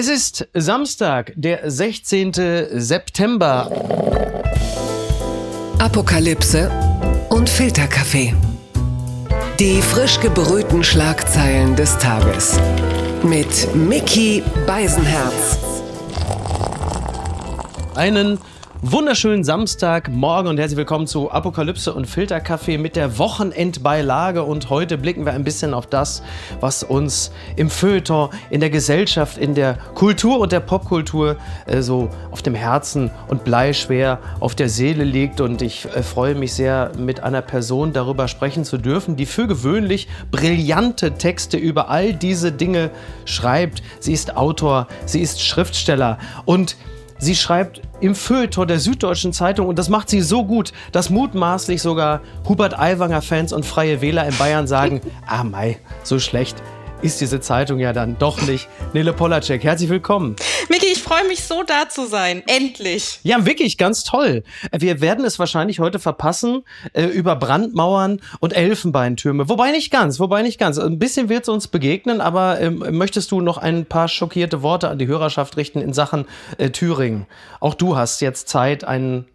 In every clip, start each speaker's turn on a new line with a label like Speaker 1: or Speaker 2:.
Speaker 1: Es ist Samstag, der 16. September.
Speaker 2: Apokalypse und Filterkaffee. Die frisch gebrühten Schlagzeilen des Tages. Mit Mickey Beisenherz.
Speaker 1: Einen Wunderschönen Samstagmorgen und herzlich willkommen zu Apokalypse und Filterkaffee mit der Wochenendbeilage. Und heute blicken wir ein bisschen auf das, was uns im Feuilleton, in der Gesellschaft, in der Kultur und der Popkultur äh, so auf dem Herzen und bleischwer auf der Seele liegt. Und ich äh, freue mich sehr, mit einer Person darüber sprechen zu dürfen, die für gewöhnlich brillante Texte über all diese Dinge schreibt. Sie ist Autor, sie ist Schriftsteller und Sie schreibt im Feuilleton der Süddeutschen Zeitung und das macht sie so gut, dass mutmaßlich sogar Hubert Aiwanger Fans und Freie Wähler in Bayern sagen, ah mei, so schlecht ist diese Zeitung ja dann doch nicht. Nele Polacek, herzlich willkommen.
Speaker 3: Micky, ich freue mich so da zu sein. Endlich.
Speaker 1: Ja, wirklich, ganz toll. Wir werden es wahrscheinlich heute verpassen äh, über Brandmauern und Elfenbeintürme. Wobei nicht ganz, wobei nicht ganz. Ein bisschen wird es uns begegnen, aber ähm, möchtest du noch ein paar schockierte Worte an die Hörerschaft richten in Sachen äh, Thüringen? Auch du hast jetzt Zeit, einen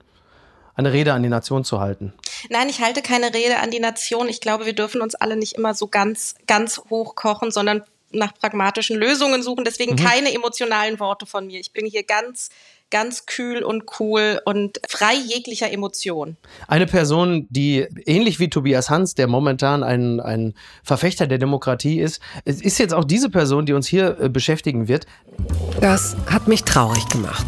Speaker 1: eine Rede an die Nation zu halten?
Speaker 3: Nein, ich halte keine Rede an die Nation. Ich glaube, wir dürfen uns alle nicht immer so ganz, ganz hoch kochen, sondern nach pragmatischen Lösungen suchen. Deswegen mhm. keine emotionalen Worte von mir. Ich bin hier ganz, ganz kühl und cool und frei jeglicher Emotion.
Speaker 1: Eine Person, die ähnlich wie Tobias Hans, der momentan ein, ein Verfechter der Demokratie ist, ist jetzt auch diese Person, die uns hier äh, beschäftigen wird.
Speaker 2: Das hat mich traurig gemacht.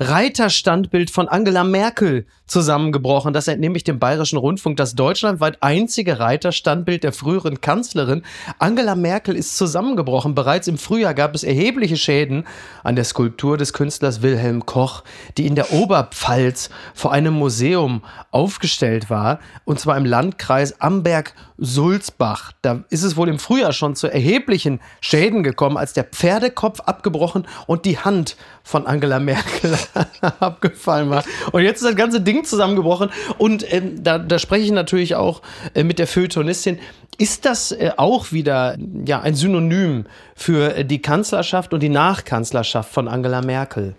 Speaker 1: Reiterstandbild von Angela Merkel zusammengebrochen. Das entnehme ich dem Bayerischen Rundfunk. Das deutschlandweit einzige Reiterstandbild der früheren Kanzlerin. Angela Merkel ist zusammengebrochen. Bereits im Frühjahr gab es erhebliche Schäden an der Skulptur des Künstlers Wilhelm Koch, die in der Oberpfalz vor einem Museum aufgestellt war. Und zwar im Landkreis Amberg-Sulzbach. Da ist es wohl im Frühjahr schon zu erheblichen Schäden gekommen, als der Pferdekopf abgebrochen und die Hand von Angela Merkel abgefallen war. Und jetzt ist das ganze Ding zusammengebrochen. Und ähm, da, da spreche ich natürlich auch äh, mit der Feuilletonistin. Ist das äh, auch wieder ja, ein Synonym für äh, die Kanzlerschaft und die Nachkanzlerschaft von Angela Merkel?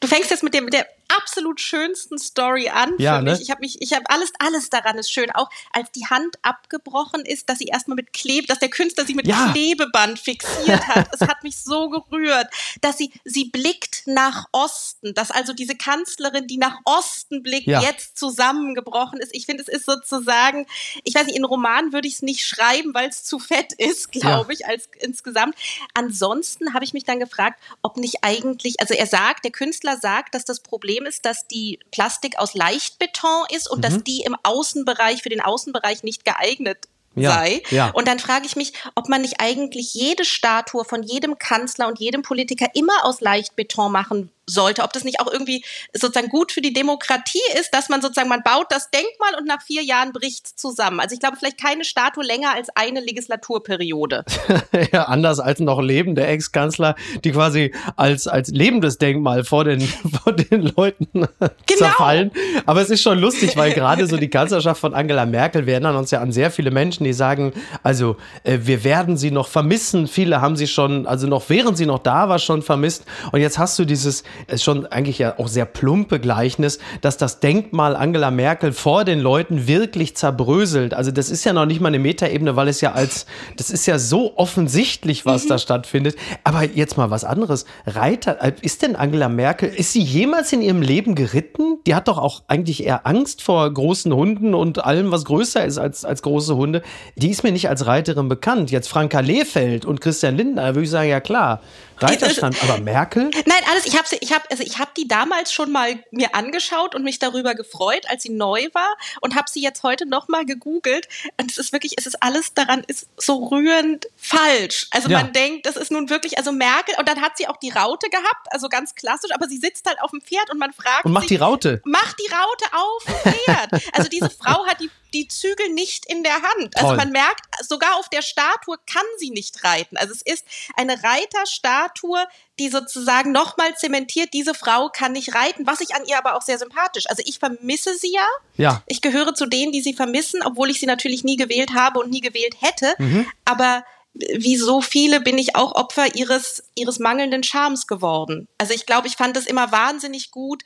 Speaker 3: Du fängst jetzt mit, dem, mit der absolut schönsten Story an
Speaker 1: ja,
Speaker 3: für mich.
Speaker 1: Ne?
Speaker 3: Ich habe mich, ich habe alles, alles daran ist schön. Auch als die Hand abgebrochen ist, dass sie erstmal mit Klebe, dass der Künstler sie mit
Speaker 1: ja.
Speaker 3: Klebeband fixiert hat. es hat mich so gerührt, dass sie, sie blickt nach Osten, dass also diese Kanzlerin, die nach Osten blickt, ja. jetzt zusammengebrochen ist. Ich finde, es ist sozusagen, ich weiß nicht, in Roman würde ich es nicht schreiben, weil es zu fett ist, glaube ich, als insgesamt. Ansonsten habe ich mich dann gefragt, ob nicht eigentlich, also er sagt, der Künstler sagt, dass das Problem Problem ist, dass die Plastik aus Leichtbeton ist und mhm. dass die im Außenbereich, für den Außenbereich nicht geeignet ja, sei. Ja. Und dann frage ich mich, ob man nicht eigentlich jede Statue von jedem Kanzler und jedem Politiker immer aus Leichtbeton machen sollte, ob das nicht auch irgendwie sozusagen gut für die Demokratie ist, dass man sozusagen, man baut das Denkmal und nach vier Jahren bricht es zusammen. Also ich glaube, vielleicht keine Statue länger als eine Legislaturperiode.
Speaker 1: ja, anders als noch lebende Ex-Kanzler, die quasi als, als lebendes Denkmal vor den, vor den Leuten genau. zerfallen. Aber es ist schon lustig, weil gerade so die Kanzlerschaft von Angela Merkel, wir erinnern uns ja an sehr viele Menschen, die sagen, also äh, wir werden sie noch vermissen. Viele haben sie schon, also noch während sie noch da war, schon vermisst. Und jetzt hast du dieses, ist schon eigentlich ja auch sehr plumpe Gleichnis, dass das Denkmal Angela Merkel vor den Leuten wirklich zerbröselt. Also das ist ja noch nicht mal eine Metaebene, weil es ja als, das ist ja so offensichtlich, was mhm. da stattfindet. Aber jetzt mal was anderes. Reiter, äh, ist denn Angela Merkel, ist sie jemals in ihrem Leben geritten? Die hat doch auch eigentlich eher Angst vor großen Hunden und allem, was größer ist als, als große Hunde. Die ist mir nicht als Reiterin bekannt. Jetzt Franka Lehfeld und Christian Lindner, würde ich sagen, ja klar. Reiterstand, aber Merkel?
Speaker 3: Nein, alles, ich habe ich hab, also ich hab die damals schon mal mir angeschaut und mich darüber gefreut, als sie neu war und habe sie jetzt heute noch mal gegoogelt und es ist wirklich, es ist alles daran ist so rührend falsch. Also ja. man denkt, das ist nun wirklich, also Merkel und dann hat sie auch die Raute gehabt, also ganz klassisch, aber sie sitzt halt auf dem Pferd und man fragt
Speaker 1: Und macht
Speaker 3: sich,
Speaker 1: die Raute.
Speaker 3: Macht die Raute auf dem Pferd. also diese Frau hat die die Zügel nicht in der Hand. Also Toll. man merkt, sogar auf der Statue kann sie nicht reiten. Also es ist eine Reiterstatue, die sozusagen nochmal zementiert, diese Frau kann nicht reiten, was ich an ihr aber auch sehr sympathisch. Also ich vermisse sie ja.
Speaker 1: Ja.
Speaker 3: Ich gehöre zu denen, die sie vermissen, obwohl ich sie natürlich nie gewählt habe und nie gewählt hätte. Mhm. Aber wie so viele bin ich auch Opfer ihres, ihres mangelnden Charmes geworden. Also ich glaube, ich fand es immer wahnsinnig gut,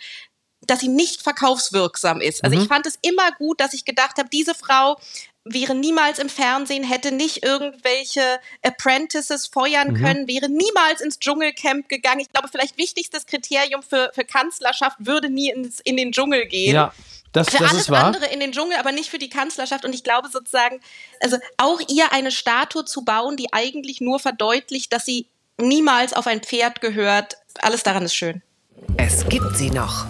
Speaker 3: dass sie nicht verkaufswirksam ist. Also mhm. ich fand es immer gut, dass ich gedacht habe, diese Frau wäre niemals im Fernsehen, hätte nicht irgendwelche Apprentices feuern mhm. können, wäre niemals ins Dschungelcamp gegangen. Ich glaube, vielleicht wichtigstes Kriterium für, für Kanzlerschaft würde nie ins, in den Dschungel gehen.
Speaker 1: Ja. Das,
Speaker 3: für
Speaker 1: das
Speaker 3: alles andere in den Dschungel, aber nicht für die Kanzlerschaft. Und ich glaube sozusagen, also auch ihr eine Statue zu bauen, die eigentlich nur verdeutlicht, dass sie niemals auf ein Pferd gehört, alles daran ist schön.
Speaker 2: Es gibt sie noch.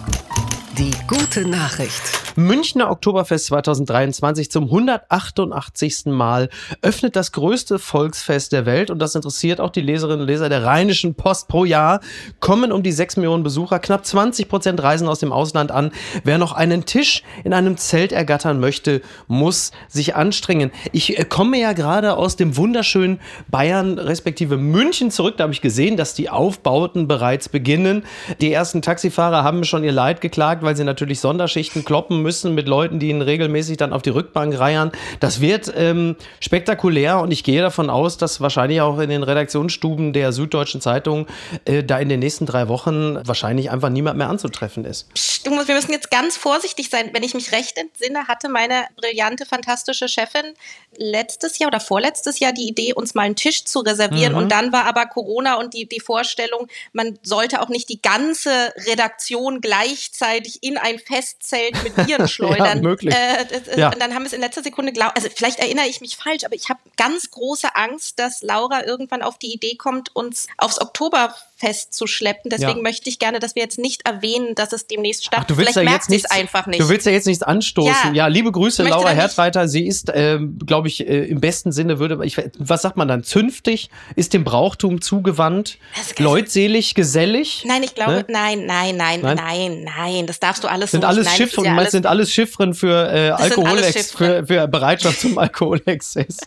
Speaker 2: Gute Nachricht.
Speaker 1: Münchner Oktoberfest 2023 zum 188. Mal öffnet das größte Volksfest der Welt und das interessiert auch die Leserinnen und Leser der Rheinischen Post pro Jahr. Kommen um die 6 Millionen Besucher, knapp 20 Prozent reisen aus dem Ausland an. Wer noch einen Tisch in einem Zelt ergattern möchte, muss sich anstrengen. Ich äh, komme ja gerade aus dem wunderschönen Bayern respektive München zurück. Da habe ich gesehen, dass die Aufbauten bereits beginnen. Die ersten Taxifahrer haben schon ihr Leid geklagt, weil sie natürlich Sonderschichten kloppen müssen mit Leuten, die ihn regelmäßig dann auf die Rückbank reiern. Das wird ähm, spektakulär und ich gehe davon aus, dass wahrscheinlich auch in den Redaktionsstuben der Süddeutschen Zeitung äh, da in den nächsten drei Wochen wahrscheinlich einfach niemand mehr anzutreffen ist.
Speaker 3: Psst, wir müssen jetzt ganz vorsichtig sein. Wenn ich mich recht entsinne, hatte meine brillante, fantastische Chefin letztes Jahr oder vorletztes Jahr die Idee, uns mal einen Tisch zu reservieren. Mhm. Und dann war aber Corona und die, die Vorstellung, man sollte auch nicht die ganze Redaktion gleichzeitig in ein Festzelt mit Viren schleudern.
Speaker 1: ja, möglich. Äh,
Speaker 3: das, ja. Und dann haben wir es in letzter Sekunde. Also vielleicht erinnere ich mich falsch, aber ich habe ganz große Angst, dass Laura irgendwann auf die Idee kommt, uns aufs Oktober festzuschleppen. Deswegen ja. möchte ich gerne, dass wir jetzt nicht erwähnen, dass es demnächst stattfindet.
Speaker 1: Du willst Vielleicht ja jetzt nichts, einfach nicht. Du willst ja jetzt nichts anstoßen. Ja, ja liebe Grüße, Laura Hertreiter. Sie ist, äh, glaube ich, äh, im besten Sinne würde ich, was sagt man dann, zünftig, ist dem Brauchtum zugewandt, leutselig, gesellig.
Speaker 3: Nein, ich glaube, ne? nein, nein, nein, nein, nein, nein, das darfst du alles
Speaker 1: sind
Speaker 3: so
Speaker 1: alles
Speaker 3: nicht.
Speaker 1: Chiffren, ja alles, sind alles Chiffren für äh, Alkoholex, für, für Bereitschaft zum Alkoholexzess.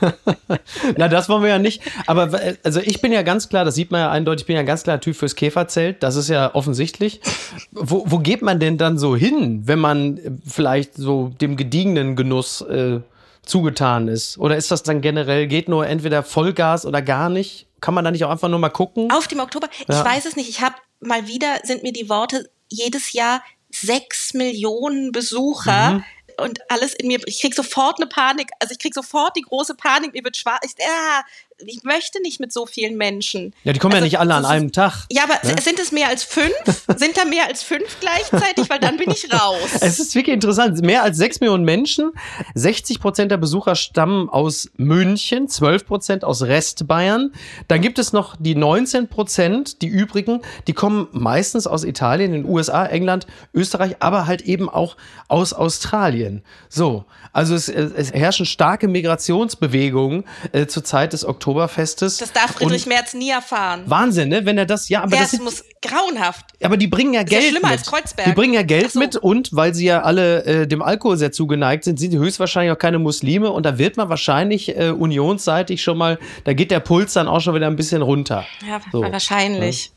Speaker 1: Na, das wollen wir ja nicht. Aber äh, also ich bin ja ganz klar, das sieht man ja eindeutig, ich bin ja ein ganz klar Typ fürs Käferzelt. Das ist ja offensichtlich. Wo, wo geht man denn dann so hin, wenn man vielleicht so dem gediegenen Genuss äh, zugetan ist? Oder ist das dann generell, geht nur entweder Vollgas oder gar nicht? Kann man da nicht auch einfach nur mal gucken?
Speaker 3: Auf dem Oktober? Ja. Ich weiß es nicht. Ich habe mal wieder, sind mir die Worte jedes Jahr sechs Millionen Besucher. Mhm und alles in mir, ich krieg sofort eine Panik, also ich krieg sofort die große Panik, mir wird schwarz, ich, ah, ich möchte nicht mit so vielen Menschen.
Speaker 1: Ja, die kommen also, ja nicht alle an einem Tag.
Speaker 3: Ja, aber ne? sind es mehr als fünf? sind da mehr als fünf gleichzeitig? Weil dann bin ich raus.
Speaker 1: Es ist wirklich interessant. Mehr als sechs Millionen Menschen. 60 Prozent der Besucher stammen aus München, 12 Prozent aus Restbayern. Dann gibt es noch die 19 Prozent, die übrigen, die kommen meistens aus Italien, den USA, England, Österreich, aber halt eben auch aus Australien. So, also es, es herrschen starke Migrationsbewegungen äh, zur Zeit des Oktober. Oktoberfestes.
Speaker 3: Das darf Friedrich und Merz nie erfahren.
Speaker 1: Wahnsinn, ne? Wenn er das, ja, aber
Speaker 3: das,
Speaker 1: das
Speaker 3: muss grauenhaft.
Speaker 1: Aber die bringen ja das Geld ist ja schlimmer mit. als Kreuzberg. Die bringen ja Geld so. mit und weil sie ja alle äh, dem Alkohol sehr zugeneigt sind, sind sie höchstwahrscheinlich auch keine Muslime und da wird man wahrscheinlich äh, unionsseitig schon mal, da geht der Puls dann auch schon wieder ein bisschen runter.
Speaker 3: Ja, so. wahrscheinlich. Ja.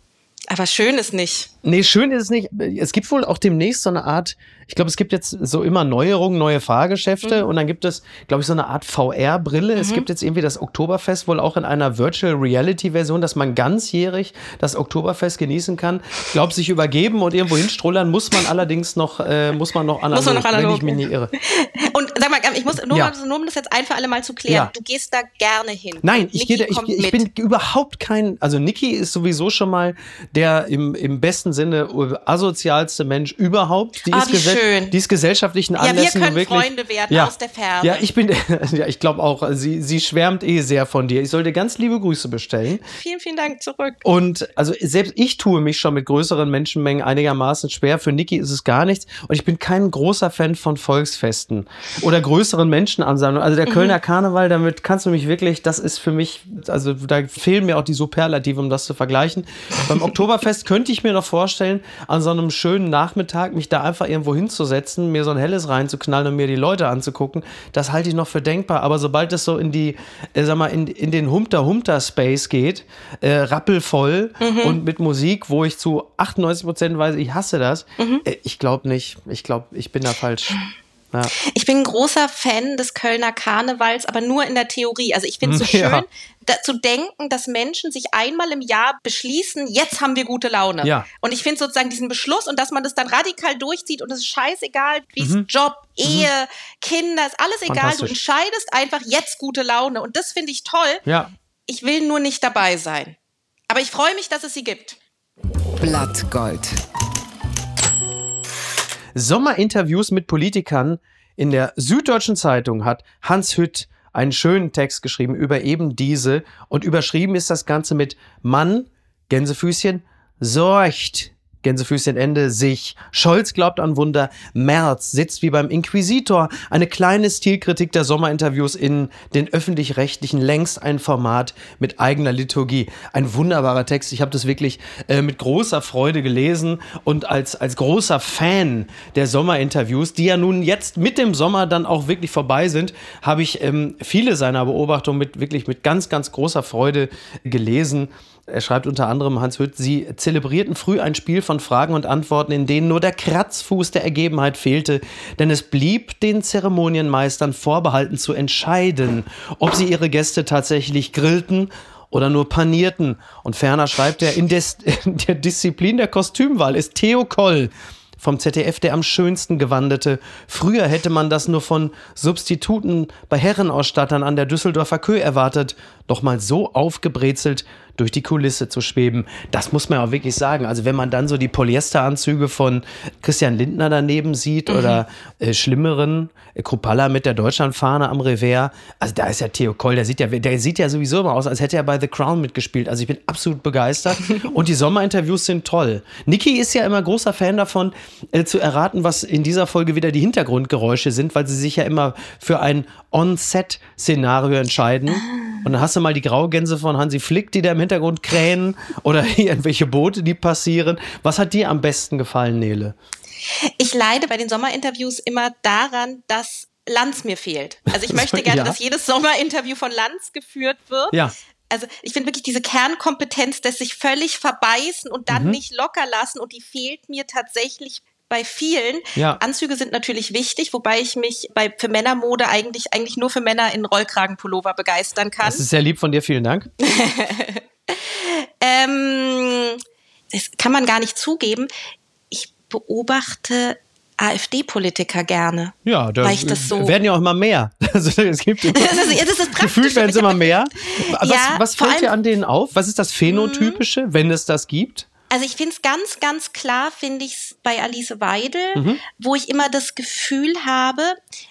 Speaker 3: Aber schön ist nicht.
Speaker 1: Nee, schön ist es nicht. Es gibt wohl auch demnächst so eine Art, ich glaube, es gibt jetzt so immer Neuerungen, neue Fahrgeschäfte mhm. und dann gibt es, glaube ich, so eine Art VR-Brille. Mhm. Es gibt jetzt irgendwie das Oktoberfest wohl auch in einer Virtual Reality-Version, dass man ganzjährig das Oktoberfest genießen kann. Ich glaube, sich übergeben und irgendwo hinstrullern muss man allerdings noch, äh, muss man noch analog, muss man noch analog. wenn ich mich nicht irre.
Speaker 3: Und sag mal, ich muss nur, ja. mal, nur um das jetzt ein für alle Mal zu klären, ja. du gehst da gerne hin.
Speaker 1: Nein, ich gehe ich, ich bin überhaupt kein, also Niki ist sowieso schon mal der im, im besten Sinne asozialste Mensch überhaupt. Die, ah, ist, gesell schön. die ist gesellschaftlichen Anlässen
Speaker 3: ja, wir können
Speaker 1: wirklich.
Speaker 3: Freunde werden ja. aus der Ferne.
Speaker 1: Ja, ich bin, ja, ich glaube auch, sie, sie schwärmt eh sehr von dir. Ich soll dir ganz liebe Grüße bestellen.
Speaker 3: Vielen, vielen Dank zurück.
Speaker 1: Und also selbst ich tue mich schon mit größeren Menschenmengen einigermaßen schwer. Für Niki ist es gar nichts. Und ich bin kein großer Fan von Volksfesten oder größeren Menschenansammlungen. Also der mhm. Kölner Karneval, damit kannst du mich wirklich, das ist für mich, also da fehlen mir auch die Superlative, um das zu vergleichen. Beim Oktoberfest könnte ich mir noch vorstellen, an so einem schönen Nachmittag mich da einfach irgendwo hinzusetzen, mir so ein helles reinzuknallen und mir die Leute anzugucken. Das halte ich noch für denkbar. Aber sobald es so in die, äh, sag mal, in, in den Humter-Humter-Space geht, äh, rappelvoll mhm. und mit Musik, wo ich zu 98 Prozent weiß, ich hasse das, mhm. äh, ich glaube nicht. Ich glaube, ich bin da falsch.
Speaker 3: Ja. Ich bin ein großer Fan des Kölner Karnevals, aber nur in der Theorie. Also ich finde es so schön, zu denken, dass Menschen sich einmal im Jahr beschließen, jetzt haben wir gute Laune.
Speaker 1: Ja.
Speaker 3: Und ich finde sozusagen diesen Beschluss und dass man das dann radikal durchzieht und es ist scheißegal, wie es mhm. Job, Ehe, mhm. Kinder, ist alles egal. Du entscheidest einfach jetzt gute Laune. Und das finde ich toll.
Speaker 1: Ja.
Speaker 3: Ich will nur nicht dabei sein. Aber ich freue mich, dass es sie gibt.
Speaker 2: Blattgold.
Speaker 1: Sommerinterviews mit Politikern in der Süddeutschen Zeitung hat Hans Hütt einen schönen Text geschrieben über eben diese. Und überschrieben ist das Ganze mit Mann, Gänsefüßchen, sorgt Gänsefüßchen Ende, sich. Scholz glaubt an Wunder. Merz sitzt wie beim Inquisitor. Eine kleine Stilkritik der Sommerinterviews in den öffentlich-rechtlichen, längst ein Format mit eigener Liturgie. Ein wunderbarer Text. Ich habe das wirklich äh, mit großer Freude gelesen und als, als großer Fan der Sommerinterviews, die ja nun jetzt mit dem Sommer dann auch wirklich vorbei sind, habe ich ähm, viele seiner Beobachtungen mit wirklich mit ganz, ganz großer Freude gelesen. Er schreibt unter anderem, Hans Hütt, Sie zelebrierten früh ein Spiel von Fragen und Antworten, in denen nur der Kratzfuß der Ergebenheit fehlte, denn es blieb den Zeremonienmeistern vorbehalten zu entscheiden, ob sie ihre Gäste tatsächlich grillten oder nur panierten. Und ferner schreibt er, in, des, in der Disziplin der Kostümwahl ist Theo Koll vom ZDF der am schönsten gewandete. Früher hätte man das nur von Substituten bei Herrenausstattern an der Düsseldorfer Kö erwartet. Doch mal so aufgebrezelt durch die Kulisse zu schweben. Das muss man auch wirklich sagen. Also wenn man dann so die Polyesteranzüge von Christian Lindner daneben sieht mhm. oder äh, schlimmeren äh, Krupalla mit der Deutschlandfahne am Revers, also da ist ja Theo Koll, der sieht ja, der sieht ja sowieso immer aus, als hätte er bei The Crown mitgespielt. Also ich bin absolut begeistert und die Sommerinterviews sind toll. Niki ist ja immer großer Fan davon, äh, zu erraten, was in dieser Folge wieder die Hintergrundgeräusche sind, weil sie sich ja immer für ein On-Set-Szenario entscheiden. Und dann hast du mal die Graugänse von Hansi Flick, die da im Hintergrund krähen oder irgendwelche Boote, die passieren. Was hat dir am besten gefallen, Nele?
Speaker 3: Ich leide bei den Sommerinterviews immer daran, dass Lanz mir fehlt. Also ich möchte gerne, ja. dass jedes Sommerinterview von Lanz geführt wird.
Speaker 1: Ja.
Speaker 3: Also ich finde wirklich diese Kernkompetenz, dass sich völlig verbeißen und dann mhm. nicht locker lassen und die fehlt mir tatsächlich bei vielen.
Speaker 1: Ja.
Speaker 3: Anzüge sind natürlich wichtig, wobei ich mich bei für Männermode eigentlich eigentlich nur für Männer in Rollkragenpullover begeistern kann.
Speaker 1: Das ist sehr lieb von dir, vielen Dank.
Speaker 3: ähm, das kann man gar nicht zugeben. Ich beobachte AfD-Politiker gerne.
Speaker 1: Ja, da
Speaker 3: so
Speaker 1: werden ja auch immer mehr. Also es gibt
Speaker 3: das ist, das ist
Speaker 1: gefühlt werden es immer mehr. Was, ja, was fällt dir an denen auf? Was ist das Phänotypische, mhm. wenn es das gibt?
Speaker 3: Also ich finde es ganz, ganz klar, finde ich es bei Alice Weidel, mhm. wo ich immer das Gefühl habe,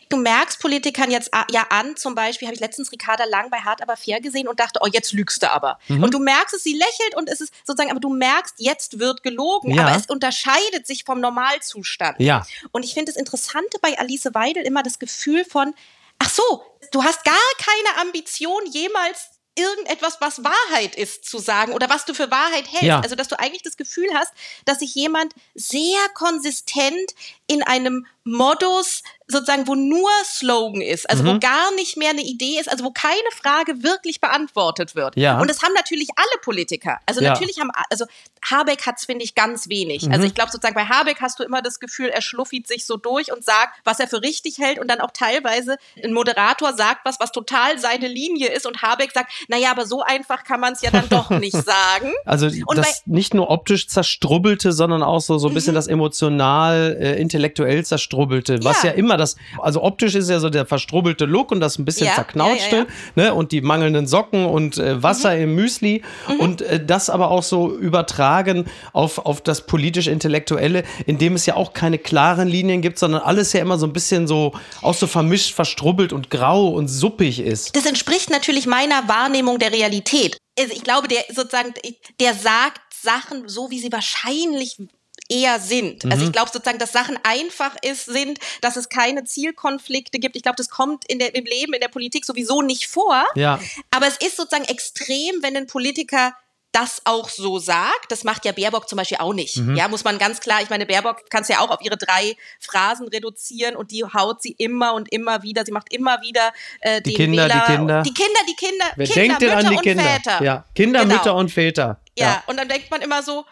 Speaker 3: du merkst Politikern jetzt ja an, zum Beispiel habe ich letztens Ricarda Lang bei Hart aber fair gesehen und dachte, oh, jetzt lügst du aber. Mhm. Und du merkst es, sie lächelt und es ist sozusagen, aber du merkst, jetzt wird gelogen, ja. aber es unterscheidet sich vom Normalzustand.
Speaker 1: Ja.
Speaker 3: Und ich finde das Interessante bei Alice Weidel immer das Gefühl von, ach so, du hast gar keine Ambition, jemals irgendetwas, was Wahrheit ist, zu sagen oder was du für Wahrheit hältst. Ja. Also, dass du eigentlich das Gefühl hast, dass sich jemand sehr konsistent in einem Modus sozusagen, wo nur Slogan ist, also mhm. wo gar nicht mehr eine Idee ist, also wo keine Frage wirklich beantwortet wird.
Speaker 1: Ja.
Speaker 3: Und das haben natürlich alle Politiker. Also ja. natürlich haben, also Habeck hat's finde ich ganz wenig. Mhm. Also ich glaube sozusagen bei Habeck hast du immer das Gefühl, er schluffit sich so durch und sagt, was er für richtig hält und dann auch teilweise ein Moderator sagt was, was total seine Linie ist und Habeck sagt, naja, aber so einfach kann man es ja dann doch nicht sagen.
Speaker 1: Also und das nicht nur optisch zerstrubbelte, sondern auch so, so ein bisschen mhm. das emotional, äh, intellektuell zerstrubbelte, was ja. ja immer das, also optisch ist ja so der verstrubbelte Look und das ein bisschen ja, zerknautschte, ja, ne, und die mangelnden Socken und äh, Wasser mhm. im Müsli mhm. und äh, das aber auch so übertragen auf, auf das politisch-intellektuelle, in dem es ja auch keine klaren Linien gibt, sondern alles ja immer so ein bisschen so, auch so vermischt, verstrubbelt und grau und suppig ist.
Speaker 3: Das entspricht natürlich meiner Wahrnehmung der Realität. Also ich glaube, der sozusagen, der sagt Sachen so, wie sie wahrscheinlich eher sind. Also mhm. Also ich glaube sozusagen, dass Sachen einfach ist, sind, dass es keine Zielkonflikte gibt. Ich glaube, das kommt in der, im Leben, in der Politik sowieso nicht vor.
Speaker 1: Ja.
Speaker 3: Aber es ist sozusagen extrem, wenn ein Politiker das auch so sagt. Das macht ja Baerbock zum Beispiel auch nicht. Mhm. Ja, muss man ganz klar, ich meine, Baerbock kannst ja auch auf ihre drei Phrasen reduzieren und die haut sie immer und immer wieder. Sie macht immer wieder äh,
Speaker 1: die Kinder,
Speaker 3: Wähler,
Speaker 1: die Kinder.
Speaker 3: Die Kinder, die Kinder.
Speaker 1: Wer
Speaker 3: Kinder,
Speaker 1: denkt denn
Speaker 3: Mütter
Speaker 1: an die Kinder?
Speaker 3: Väter.
Speaker 1: Ja, Kinder, genau. Mütter und Väter.
Speaker 3: Ja. ja, und dann denkt man immer so,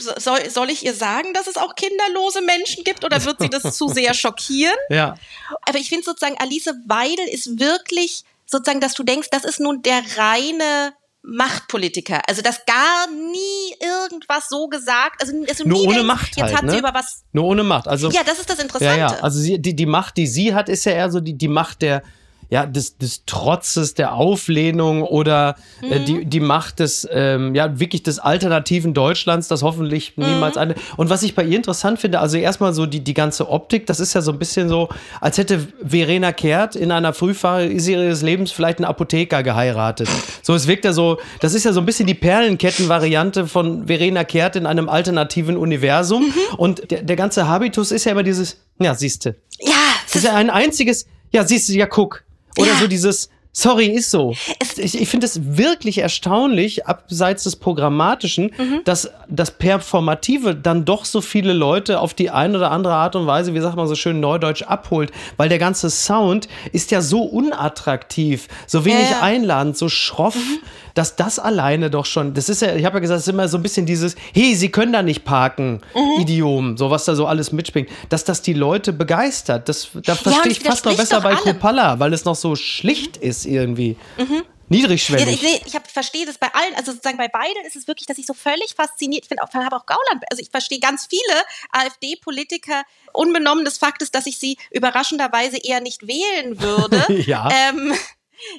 Speaker 3: soll, soll ich ihr sagen, dass es auch kinderlose Menschen gibt oder wird sie das zu sehr schockieren?
Speaker 1: Ja.
Speaker 3: Aber ich finde sozusagen, Alice Weidel ist wirklich sozusagen, dass du denkst, das ist nun der reine Machtpolitiker. Also dass gar nie irgendwas so gesagt, also, also
Speaker 1: nur ohne
Speaker 3: denkst,
Speaker 1: Macht
Speaker 3: jetzt
Speaker 1: halt,
Speaker 3: hat
Speaker 1: ne?
Speaker 3: sie über was.
Speaker 1: Nur ohne Macht. Also
Speaker 3: ja, das ist das Interessante.
Speaker 1: Ja, ja. Also sie, die, die Macht, die sie hat, ist ja eher so die, die Macht der ja, des, des Trotzes, der Auflehnung oder äh, mhm. äh, die, die Macht des, ähm, ja, wirklich des alternativen Deutschlands, das hoffentlich mhm. niemals eine. Und was ich bei ihr interessant finde, also erstmal so die, die ganze Optik, das ist ja so ein bisschen so, als hätte Verena Kehrt in einer Frühphase ihres Lebens vielleicht einen Apotheker geheiratet. So, es wirkt ja so, das ist ja so ein bisschen die Perlenketten-Variante von Verena Kehrt in einem alternativen Universum. Mhm. Und der, der ganze Habitus ist ja immer dieses, ja, siehste.
Speaker 3: Ja.
Speaker 1: Das ist ja ein einziges, ja, siehst du, ja, guck. Oder ja. so dieses, sorry, ist so. Ich ich finde es wirklich erstaunlich, abseits des Programmatischen, mhm. dass das Performative dann doch so viele Leute auf die eine oder andere Art und Weise, wie sagt man so schön neudeutsch, abholt. Weil der ganze Sound ist ja so unattraktiv, so wenig ja. einladend, so schroff. Mhm dass das alleine doch schon, das ist ja, ich habe ja gesagt, es ist immer so ein bisschen dieses, hey, sie können da nicht parken, mhm. Idiom, so was da so alles mitspringt, dass das die Leute begeistert. Das, da verstehe ja, ich fast noch besser bei Kopalla, weil es noch so schlicht ist irgendwie. Mhm. Niedrigschwellig.
Speaker 3: Ja, ich, ich verstehe das bei allen, also sozusagen bei beiden ist es wirklich, dass ich so völlig fasziniert, ich finde auch, habe auch Gauland, also ich verstehe ganz viele AfD-Politiker, unbenommen des Faktes, dass ich sie überraschenderweise eher nicht wählen würde.
Speaker 1: ja.
Speaker 3: Ähm,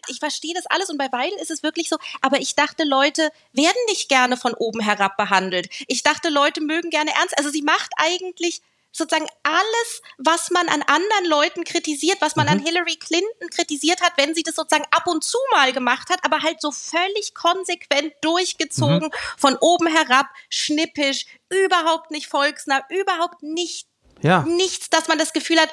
Speaker 3: ich verstehe das alles und bei beiden ist es wirklich so, aber ich dachte, Leute werden nicht gerne von oben herab behandelt. Ich dachte, Leute mögen gerne ernst. Also sie macht eigentlich sozusagen alles, was man an anderen Leuten kritisiert, was man mhm. an Hillary Clinton kritisiert hat, wenn sie das sozusagen ab und zu mal gemacht hat, aber halt so völlig konsequent durchgezogen, mhm. von oben herab, schnippisch, überhaupt nicht volksnah, überhaupt nicht
Speaker 1: ja.
Speaker 3: nichts, dass man das Gefühl hat.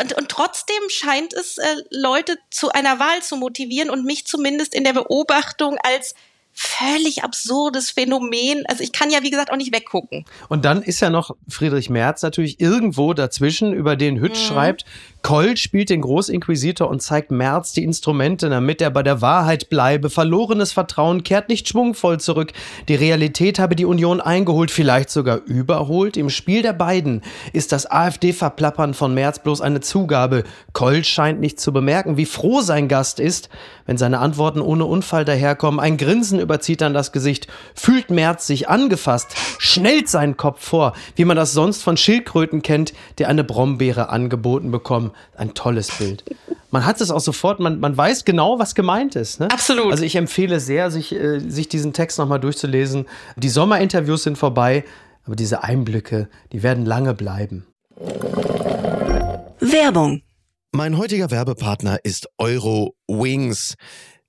Speaker 3: Und, und trotzdem scheint es äh, Leute zu einer Wahl zu motivieren und mich zumindest in der Beobachtung als völlig absurdes Phänomen. Also ich kann ja, wie gesagt, auch nicht weggucken.
Speaker 1: Und dann ist ja noch Friedrich Merz natürlich irgendwo dazwischen, über den Hütt mhm. schreibt, Koll spielt den Großinquisitor und zeigt Merz die Instrumente, damit er bei der Wahrheit bleibe. Verlorenes Vertrauen kehrt nicht schwungvoll zurück. Die Realität habe die Union eingeholt, vielleicht sogar überholt. Im Spiel der beiden ist das AfD-Verplappern von Merz bloß eine Zugabe. Koll scheint nicht zu bemerken, wie froh sein Gast ist, wenn seine Antworten ohne Unfall daherkommen. Ein Grinsen überzieht dann das Gesicht. Fühlt Merz sich angefasst, schnellt seinen Kopf vor, wie man das sonst von Schildkröten kennt, die eine Brombeere angeboten bekommen ein tolles Bild. Man hat es auch sofort, man, man weiß genau, was gemeint ist. Ne?
Speaker 3: Absolut.
Speaker 1: Also ich empfehle sehr, sich, äh, sich diesen Text nochmal durchzulesen. Die Sommerinterviews sind vorbei, aber diese Einblicke, die werden lange bleiben.
Speaker 2: Werbung.
Speaker 4: Mein heutiger Werbepartner ist Euro Wings.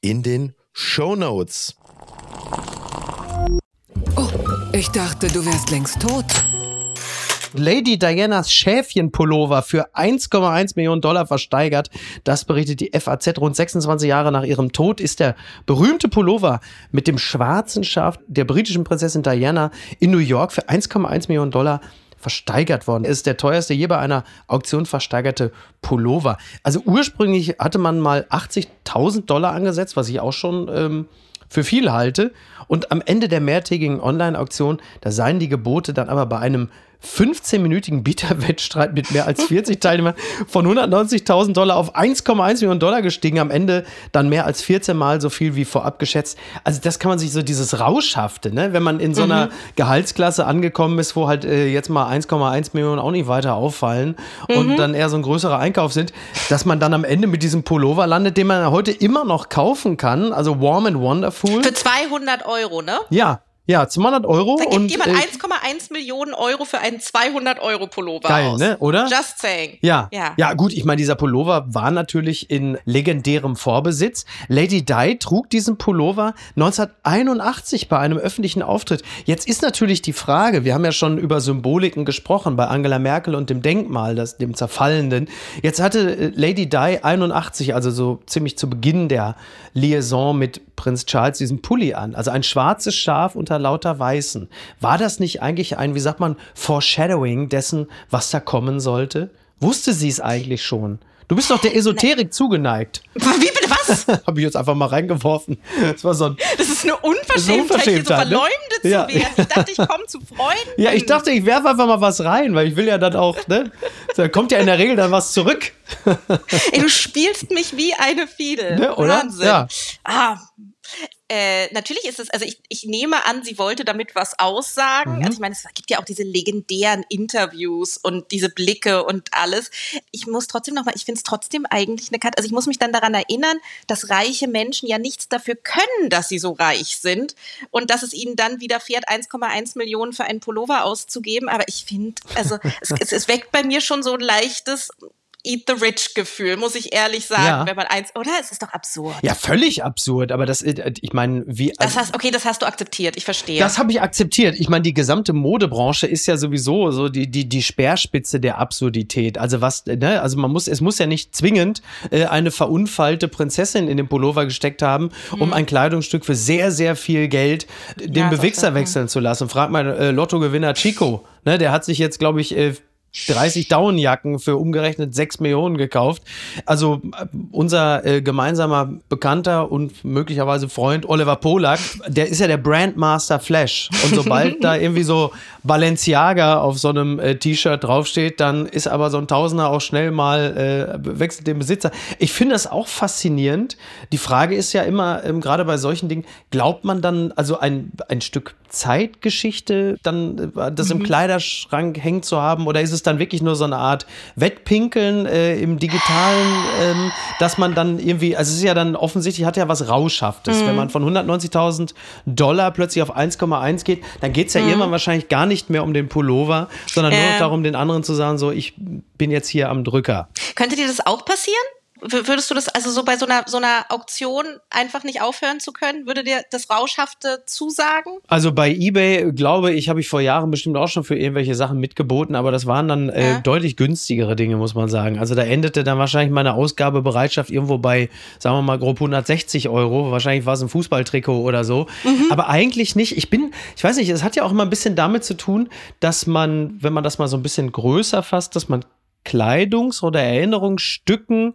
Speaker 4: in den Show Notes.
Speaker 2: Oh, ich dachte, du wärst längst tot.
Speaker 1: Lady Dianas Schäfchenpullover für 1,1 Millionen Dollar versteigert. Das berichtet die FAZ. Rund 26 Jahre nach ihrem Tod ist der berühmte Pullover mit dem schwarzen Schaf der britischen Prinzessin Diana in New York für 1,1 Millionen Dollar versteigert worden. Es ist der teuerste je bei einer Auktion versteigerte Pullover. Also ursprünglich hatte man mal 80.000 Dollar angesetzt, was ich auch schon ähm, für viel halte. Und am Ende der mehrtägigen Online-Auktion, da seien die Gebote dann aber bei einem 15-minütigen Bieterwettstreit mit mehr als 40 Teilnehmern von 190.000 Dollar auf 1,1 Millionen Dollar gestiegen. Am Ende dann mehr als 14 Mal so viel wie vorab geschätzt. Also das kann man sich so dieses Rauschhafte, ne? wenn man in so einer mhm. Gehaltsklasse angekommen ist, wo halt äh, jetzt mal 1,1 Millionen auch nicht weiter auffallen mhm. und dann eher so ein größerer Einkauf sind, dass man dann am Ende mit diesem Pullover landet, den man heute immer noch kaufen kann. Also Warm and Wonderful.
Speaker 3: Für 200 Euro, ne?
Speaker 1: Ja, ja, 200 Euro.
Speaker 3: Da gibt
Speaker 1: und,
Speaker 3: jemand äh, 1,1 Millionen Euro für einen 200 Euro Pullover
Speaker 1: geil,
Speaker 3: aus.
Speaker 1: ne? Oder?
Speaker 3: Just saying.
Speaker 1: Ja. ja. Ja, gut, ich meine, dieser Pullover war natürlich in legendärem Vorbesitz. Lady Di trug diesen Pullover 1981 bei einem öffentlichen Auftritt. Jetzt ist natürlich die Frage, wir haben ja schon über Symboliken gesprochen bei Angela Merkel und dem Denkmal, das, dem Zerfallenden. Jetzt hatte äh, Lady Di 81, also so ziemlich zu Beginn der Liaison mit Prinz Charles, diesen Pulli an. Also ein schwarzes Schaf unter lauter Weißen. War das nicht eigentlich ein, wie sagt man, Foreshadowing dessen, was da kommen sollte? Wusste sie es eigentlich schon? Du bist doch der Esoterik zugeneigt.
Speaker 3: Wie bitte was?
Speaker 1: Habe ich jetzt einfach mal reingeworfen. Das war so ein.
Speaker 3: Das ist eine Unverschämtheit, Unverschämtheit so ne? verleumdet ne? zu werden. Ich dachte, ich komme zu Freunden.
Speaker 1: Ja, ich dachte, ich werfe einfach mal was rein, weil ich will ja dann auch, ne? Da kommt ja in der Regel dann was zurück.
Speaker 3: Ey, du spielst mich wie eine Fiedel.
Speaker 1: Ne, oder?
Speaker 3: Wahnsinn. Ja. Ah, äh, natürlich ist es, also ich, ich nehme an, sie wollte damit was aussagen. Mhm. Also ich meine, es gibt ja auch diese legendären Interviews und diese Blicke und alles. Ich muss trotzdem nochmal, ich finde es trotzdem eigentlich eine Karte. Also ich muss mich dann daran erinnern, dass reiche Menschen ja nichts dafür können, dass sie so reich sind und dass es ihnen dann widerfährt, 1,1 Millionen für einen Pullover auszugeben. Aber ich finde, also es, es, es weckt bei mir schon so ein leichtes, Eat the Rich Gefühl, muss ich ehrlich sagen, ja. wenn man eins, oder? Es ist doch absurd.
Speaker 1: Ja, völlig absurd, aber das, äh, ich meine, wie.
Speaker 3: Das hast, okay, das hast du akzeptiert, ich verstehe.
Speaker 1: Das habe ich akzeptiert. Ich meine, die gesamte Modebranche ist ja sowieso so die, die, die Speerspitze der Absurdität. Also was, ne, also man muss, es muss ja nicht zwingend äh, eine verunfallte Prinzessin in den Pullover gesteckt haben, um hm. ein Kleidungsstück für sehr, sehr viel Geld den ja, Bewichser wechseln zu lassen. Frag mal äh, Lottogewinner Chico. Ne, der hat sich jetzt, glaube ich, äh, 30 Daunenjacken für umgerechnet 6 Millionen gekauft. Also äh, unser äh, gemeinsamer Bekannter und möglicherweise Freund Oliver Polak, der ist ja der Brandmaster Flash. Und sobald da irgendwie so Balenciaga auf so einem äh, T-Shirt draufsteht, dann ist aber so ein Tausender auch schnell mal, äh, wechselt den Besitzer. Ich finde das auch faszinierend. Die Frage ist ja immer, ähm, gerade bei solchen Dingen, glaubt man dann, also ein, ein Stück Zeitgeschichte dann äh, das mhm. im Kleiderschrank hängt zu haben oder ist es dann wirklich nur so eine Art Wettpinkeln äh, im digitalen, ähm, dass man dann irgendwie, also es ist ja dann offensichtlich, hat ja was Rauschhaftes. Mhm. Wenn man von 190.000 Dollar plötzlich auf 1,1 geht, dann geht es ja mhm. irgendwann wahrscheinlich gar nicht mehr um den Pullover, sondern nur noch darum, den anderen zu sagen, so ich bin jetzt hier am Drücker.
Speaker 3: Könnte dir das auch passieren? Würdest du das also so bei so einer, so einer Auktion einfach nicht aufhören zu können? Würde dir das Rauschhafte zusagen?
Speaker 1: Also bei eBay, glaube ich, habe ich vor Jahren bestimmt auch schon für irgendwelche Sachen mitgeboten, aber das waren dann äh, ja. deutlich günstigere Dinge, muss man sagen. Also da endete dann wahrscheinlich meine Ausgabebereitschaft irgendwo bei, sagen wir mal, grob 160 Euro. Wahrscheinlich war es ein Fußballtrikot oder so. Mhm. Aber eigentlich nicht. Ich bin, ich weiß nicht, es hat ja auch immer ein bisschen damit zu tun, dass man, wenn man das mal so ein bisschen größer fasst, dass man Kleidungs- oder Erinnerungsstücken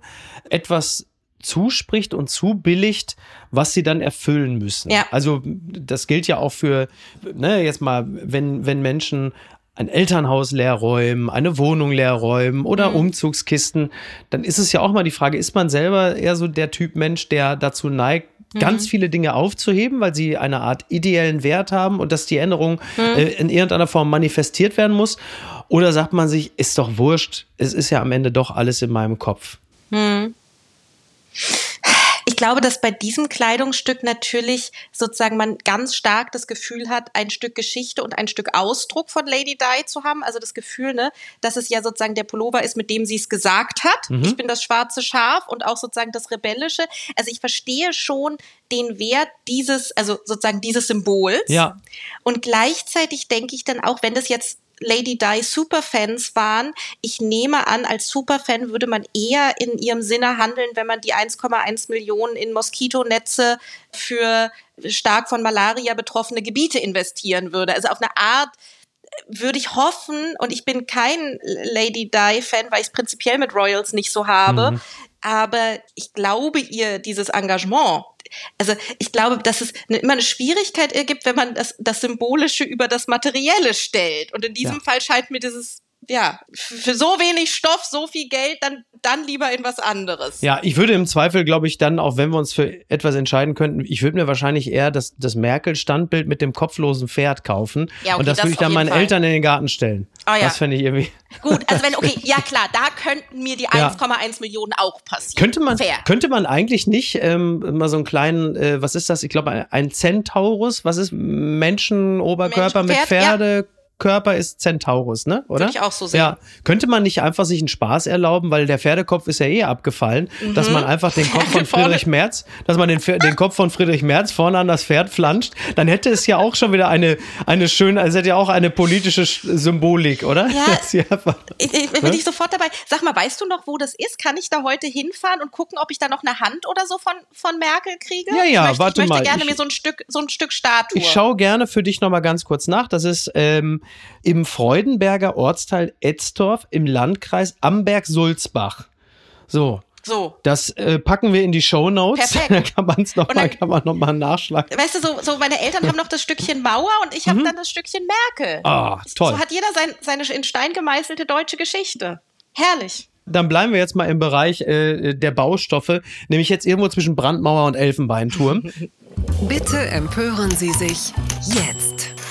Speaker 1: etwas zuspricht und zubilligt, was sie dann erfüllen müssen. Ja. Also das gilt ja auch für, ne, jetzt mal, wenn, wenn Menschen ein Elternhaus leer räumen, eine Wohnung leer räumen oder mhm. Umzugskisten, dann ist es ja auch mal die Frage, ist man selber eher so der Typ Mensch, der dazu neigt, mhm. ganz viele Dinge aufzuheben, weil sie eine Art ideellen Wert haben und dass die Änderung mhm. äh, in irgendeiner Form manifestiert werden muss? Oder sagt man sich, ist doch wurscht, es ist ja am Ende doch alles in meinem Kopf?
Speaker 3: Hm Ich glaube, dass bei diesem Kleidungsstück natürlich sozusagen man ganz stark das Gefühl hat, ein Stück Geschichte und ein Stück Ausdruck von Lady Di zu haben. Also das Gefühl, ne, dass es ja sozusagen der Pullover ist, mit dem sie es gesagt hat. Mhm. Ich bin das schwarze Schaf und auch sozusagen das Rebellische. Also ich verstehe schon den Wert dieses, also sozusagen dieses Symbols.
Speaker 1: Ja.
Speaker 3: Und gleichzeitig denke ich dann auch, wenn das jetzt Lady Di Superfans waren. Ich nehme an, als Superfan würde man eher in ihrem Sinne handeln, wenn man die 1,1 Millionen in Moskitonetze für stark von Malaria betroffene Gebiete investieren würde. Also auf eine Art würde ich hoffen, und ich bin kein Lady Di-Fan, weil ich es prinzipiell mit Royals nicht so habe, mhm. Aber ich glaube ihr dieses Engagement also ich glaube, dass es immer eine Schwierigkeit ergibt, wenn man das, das Symbolische über das Materielle stellt. Und in diesem ja. Fall scheint mir dieses ja, für so wenig Stoff, so viel Geld, dann, dann lieber in was anderes.
Speaker 1: Ja, ich würde im Zweifel, glaube ich, dann, auch wenn wir uns für etwas entscheiden könnten, ich würde mir wahrscheinlich eher das, das Merkel-Standbild mit dem kopflosen Pferd kaufen. Ja, okay, und das, das würde ich dann meinen Fall. Eltern in den Garten stellen. Oh, ja. Das fände ich irgendwie.
Speaker 3: Gut, also wenn, okay, ja klar, da könnten mir die 1,1 ja. Millionen auch passieren.
Speaker 1: Könnte man, Fair. könnte man eigentlich nicht ähm, mal so einen kleinen, äh, was ist das? Ich glaube, ein Centaurus, was ist Menschenoberkörper Mensch, mit Pferde? Ja Körper ist Centaurus, ne? Oder?
Speaker 3: Würde ich auch so sehen.
Speaker 1: Ja. Könnte man nicht einfach sich einen Spaß erlauben, weil der Pferdekopf ist ja eh abgefallen, mhm. dass man einfach den Kopf von Friedrich Merz, dass man den, den Kopf von Friedrich Merz vorne an das Pferd flanscht, dann hätte es ja auch schon wieder eine, eine schöne, also hätte ja auch eine politische Symbolik, oder?
Speaker 3: Ja. einfach, ich, ich, bin ne? ich sofort dabei. Sag mal, weißt du noch, wo das ist? Kann ich da heute hinfahren und gucken, ob ich da noch eine Hand oder so von, von Merkel kriege?
Speaker 1: Ja, ja,
Speaker 3: ich möchte,
Speaker 1: warte
Speaker 3: ich möchte
Speaker 1: mal.
Speaker 3: gerne ich, mir so ein Stück, so ein Stück Statue.
Speaker 1: Ich schaue gerne für dich nochmal ganz kurz nach. Das ist ähm, im Freudenberger Ortsteil Etzdorf im Landkreis Amberg-Sulzbach. So.
Speaker 3: So.
Speaker 1: Das äh, packen wir in die Show Notes. da kann man es nochmal noch mal nachschlagen.
Speaker 3: Weißt du, so, so meine Eltern haben noch das Stückchen Mauer und ich habe mhm. dann das Stückchen Merkel.
Speaker 1: Ah, toll.
Speaker 3: So hat jeder sein, seine in Stein gemeißelte deutsche Geschichte. Herrlich.
Speaker 1: Dann bleiben wir jetzt mal im Bereich äh, der Baustoffe, nämlich jetzt irgendwo zwischen Brandmauer und Elfenbeinturm.
Speaker 2: Bitte empören Sie sich jetzt.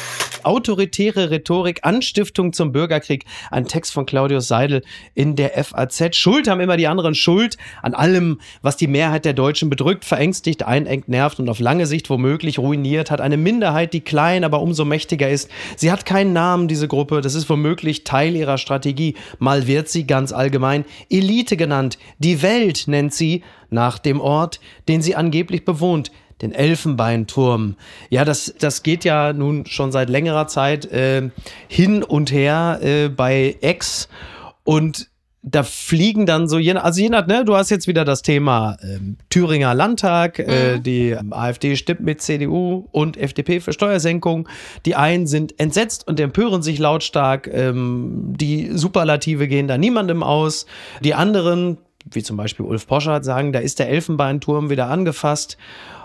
Speaker 1: Autoritäre Rhetorik, Anstiftung zum Bürgerkrieg. Ein Text von Claudius Seidel in der FAZ. Schuld haben immer die anderen Schuld an allem, was die Mehrheit der Deutschen bedrückt, verängstigt, einengt, nervt und auf lange Sicht womöglich ruiniert, hat eine Minderheit, die klein, aber umso mächtiger ist. Sie hat keinen Namen, diese Gruppe. Das ist womöglich Teil ihrer Strategie. Mal wird sie ganz allgemein Elite genannt. Die Welt nennt sie nach dem Ort, den sie angeblich bewohnt den Elfenbeinturm. Ja, das, das geht ja nun schon seit längerer Zeit äh, hin und her äh, bei Ex und da fliegen dann so, je, also je nach, ne, du hast jetzt wieder das Thema ähm, Thüringer Landtag, äh, mhm. äh, die AfD stimmt mit CDU und FDP für Steuersenkung. Die einen sind entsetzt und empören sich lautstark, ähm, die Superlative gehen da niemandem aus. Die anderen, wie zum Beispiel Ulf Poschardt, sagen, da ist der Elfenbeinturm wieder angefasst.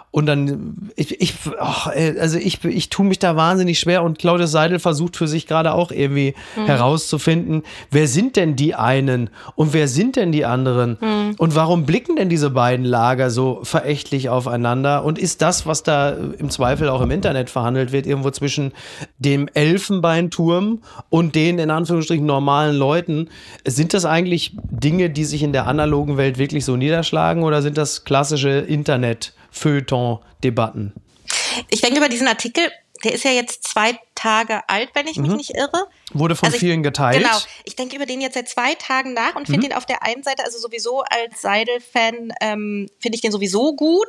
Speaker 1: Und dann, ich, ich ach, also ich, ich tue mich da wahnsinnig schwer und Claudius Seidel versucht für sich gerade auch irgendwie mhm. herauszufinden, wer sind denn die einen und wer sind denn die anderen mhm. und warum blicken denn diese beiden Lager so verächtlich aufeinander und ist das, was da im Zweifel auch im Internet verhandelt wird, irgendwo zwischen dem Elfenbeinturm und den in Anführungsstrichen normalen Leuten, sind das eigentlich Dinge, die sich in der analogen Welt wirklich so niederschlagen oder sind das klassische Internet? Feuilleton-Debatten.
Speaker 3: Ich denke über diesen Artikel, der ist ja jetzt zwei Tage alt, wenn ich mich mhm. nicht irre.
Speaker 1: Wurde von also vielen geteilt. Genau.
Speaker 3: Ich denke über den jetzt seit zwei Tagen nach und finde mhm. den auf der einen Seite, also sowieso als Seidel-Fan, ähm, finde ich den sowieso gut.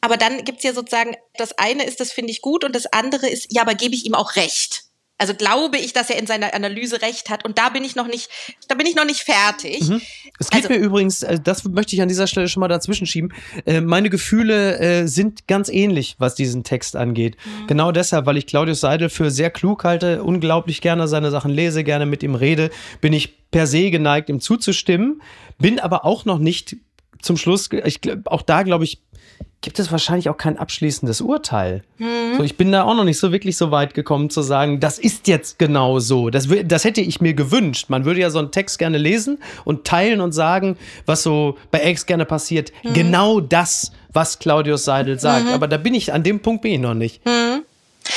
Speaker 3: Aber dann gibt es ja sozusagen, das eine ist, das finde ich gut und das andere ist, ja, aber gebe ich ihm auch recht. Also glaube ich, dass er in seiner Analyse recht hat. Und da bin ich noch nicht, da bin ich noch nicht fertig. Mhm.
Speaker 1: Es geht also, mir übrigens, äh, das möchte ich an dieser Stelle schon mal dazwischen schieben. Äh, meine Gefühle äh, sind ganz ähnlich, was diesen Text angeht. Mhm. Genau deshalb, weil ich Claudius Seidel für sehr klug halte, unglaublich gerne seine Sachen lese, gerne mit ihm rede, bin ich per se geneigt, ihm zuzustimmen, bin aber auch noch nicht zum Schluss, ich, auch da glaube ich, gibt es wahrscheinlich auch kein abschließendes Urteil. Mhm. So, ich bin da auch noch nicht so wirklich so weit gekommen zu sagen, das ist jetzt genau so. Das, das hätte ich mir gewünscht. Man würde ja so einen Text gerne lesen und teilen und sagen, was so bei Ex gerne passiert. Mhm. Genau das, was Claudius Seidel sagt. Mhm. Aber da bin ich, an dem Punkt bin ich noch nicht.
Speaker 3: Mhm.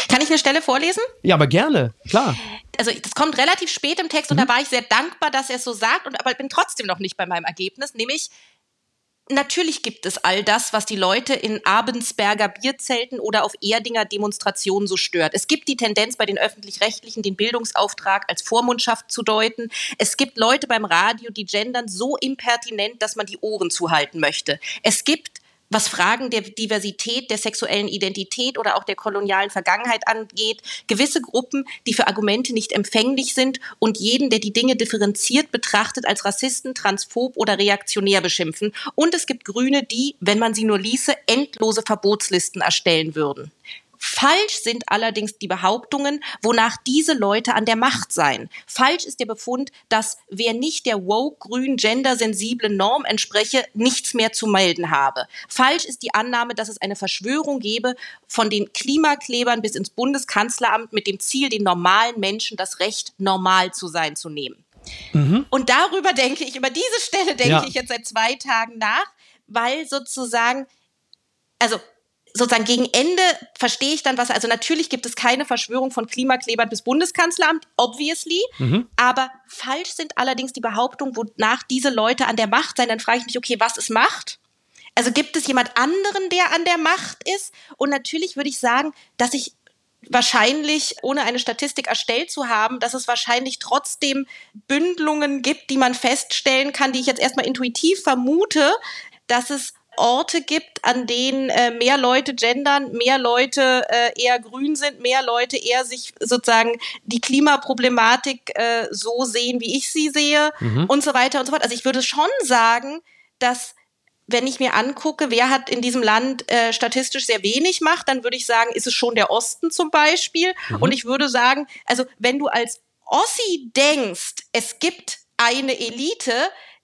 Speaker 3: Kann ich eine Stelle vorlesen?
Speaker 1: Ja, aber gerne, klar.
Speaker 3: Also das kommt relativ spät im Text und da mhm. war ich sehr dankbar, dass er es so sagt, und aber bin trotzdem noch nicht bei meinem Ergebnis, nämlich Natürlich gibt es all das, was die Leute in Abensberger Bierzelten oder auf Erdinger Demonstrationen so stört. Es gibt die Tendenz bei den öffentlich-rechtlichen, den Bildungsauftrag als Vormundschaft zu deuten. Es gibt Leute beim Radio, die gendern so impertinent, dass man die Ohren zuhalten möchte. Es gibt was Fragen der Diversität, der sexuellen Identität oder auch der kolonialen Vergangenheit angeht, gewisse Gruppen, die für Argumente nicht empfänglich sind und jeden, der die Dinge differenziert betrachtet, als Rassisten, Transphob oder reaktionär beschimpfen. Und es gibt Grüne, die, wenn man sie nur ließe, endlose Verbotslisten erstellen würden. Falsch sind allerdings die Behauptungen, wonach diese Leute an der Macht seien. Falsch ist der Befund, dass wer nicht der woke, grün, gendersensiblen Norm entspreche, nichts mehr zu melden habe. Falsch ist die Annahme, dass es eine Verschwörung gebe von den Klimaklebern bis ins Bundeskanzleramt mit dem Ziel, den normalen Menschen das Recht, normal zu sein, zu nehmen. Mhm. Und darüber denke ich, über diese Stelle denke ja. ich jetzt seit zwei Tagen nach, weil sozusagen, also sozusagen gegen Ende verstehe ich dann was. Also natürlich gibt es keine Verschwörung von Klimaklebern bis Bundeskanzleramt, obviously. Mhm. Aber falsch sind allerdings die Behauptungen, wonach diese Leute an der Macht seien. Dann frage ich mich, okay, was ist Macht? Also gibt es jemand anderen, der an der Macht ist? Und natürlich würde ich sagen, dass ich wahrscheinlich, ohne eine Statistik erstellt zu haben, dass es wahrscheinlich trotzdem Bündelungen gibt, die man feststellen kann, die ich jetzt erstmal intuitiv vermute, dass es Orte gibt, an denen äh, mehr Leute gendern, mehr Leute äh, eher grün sind, mehr Leute eher sich sozusagen die Klimaproblematik äh, so sehen, wie ich sie sehe mhm. und so weiter und so fort. Also ich würde schon sagen, dass wenn ich mir angucke, wer hat in diesem Land äh, statistisch sehr wenig Macht, dann würde ich sagen, ist es schon der Osten zum Beispiel. Mhm. Und ich würde sagen, also wenn du als Ossi denkst, es gibt eine Elite,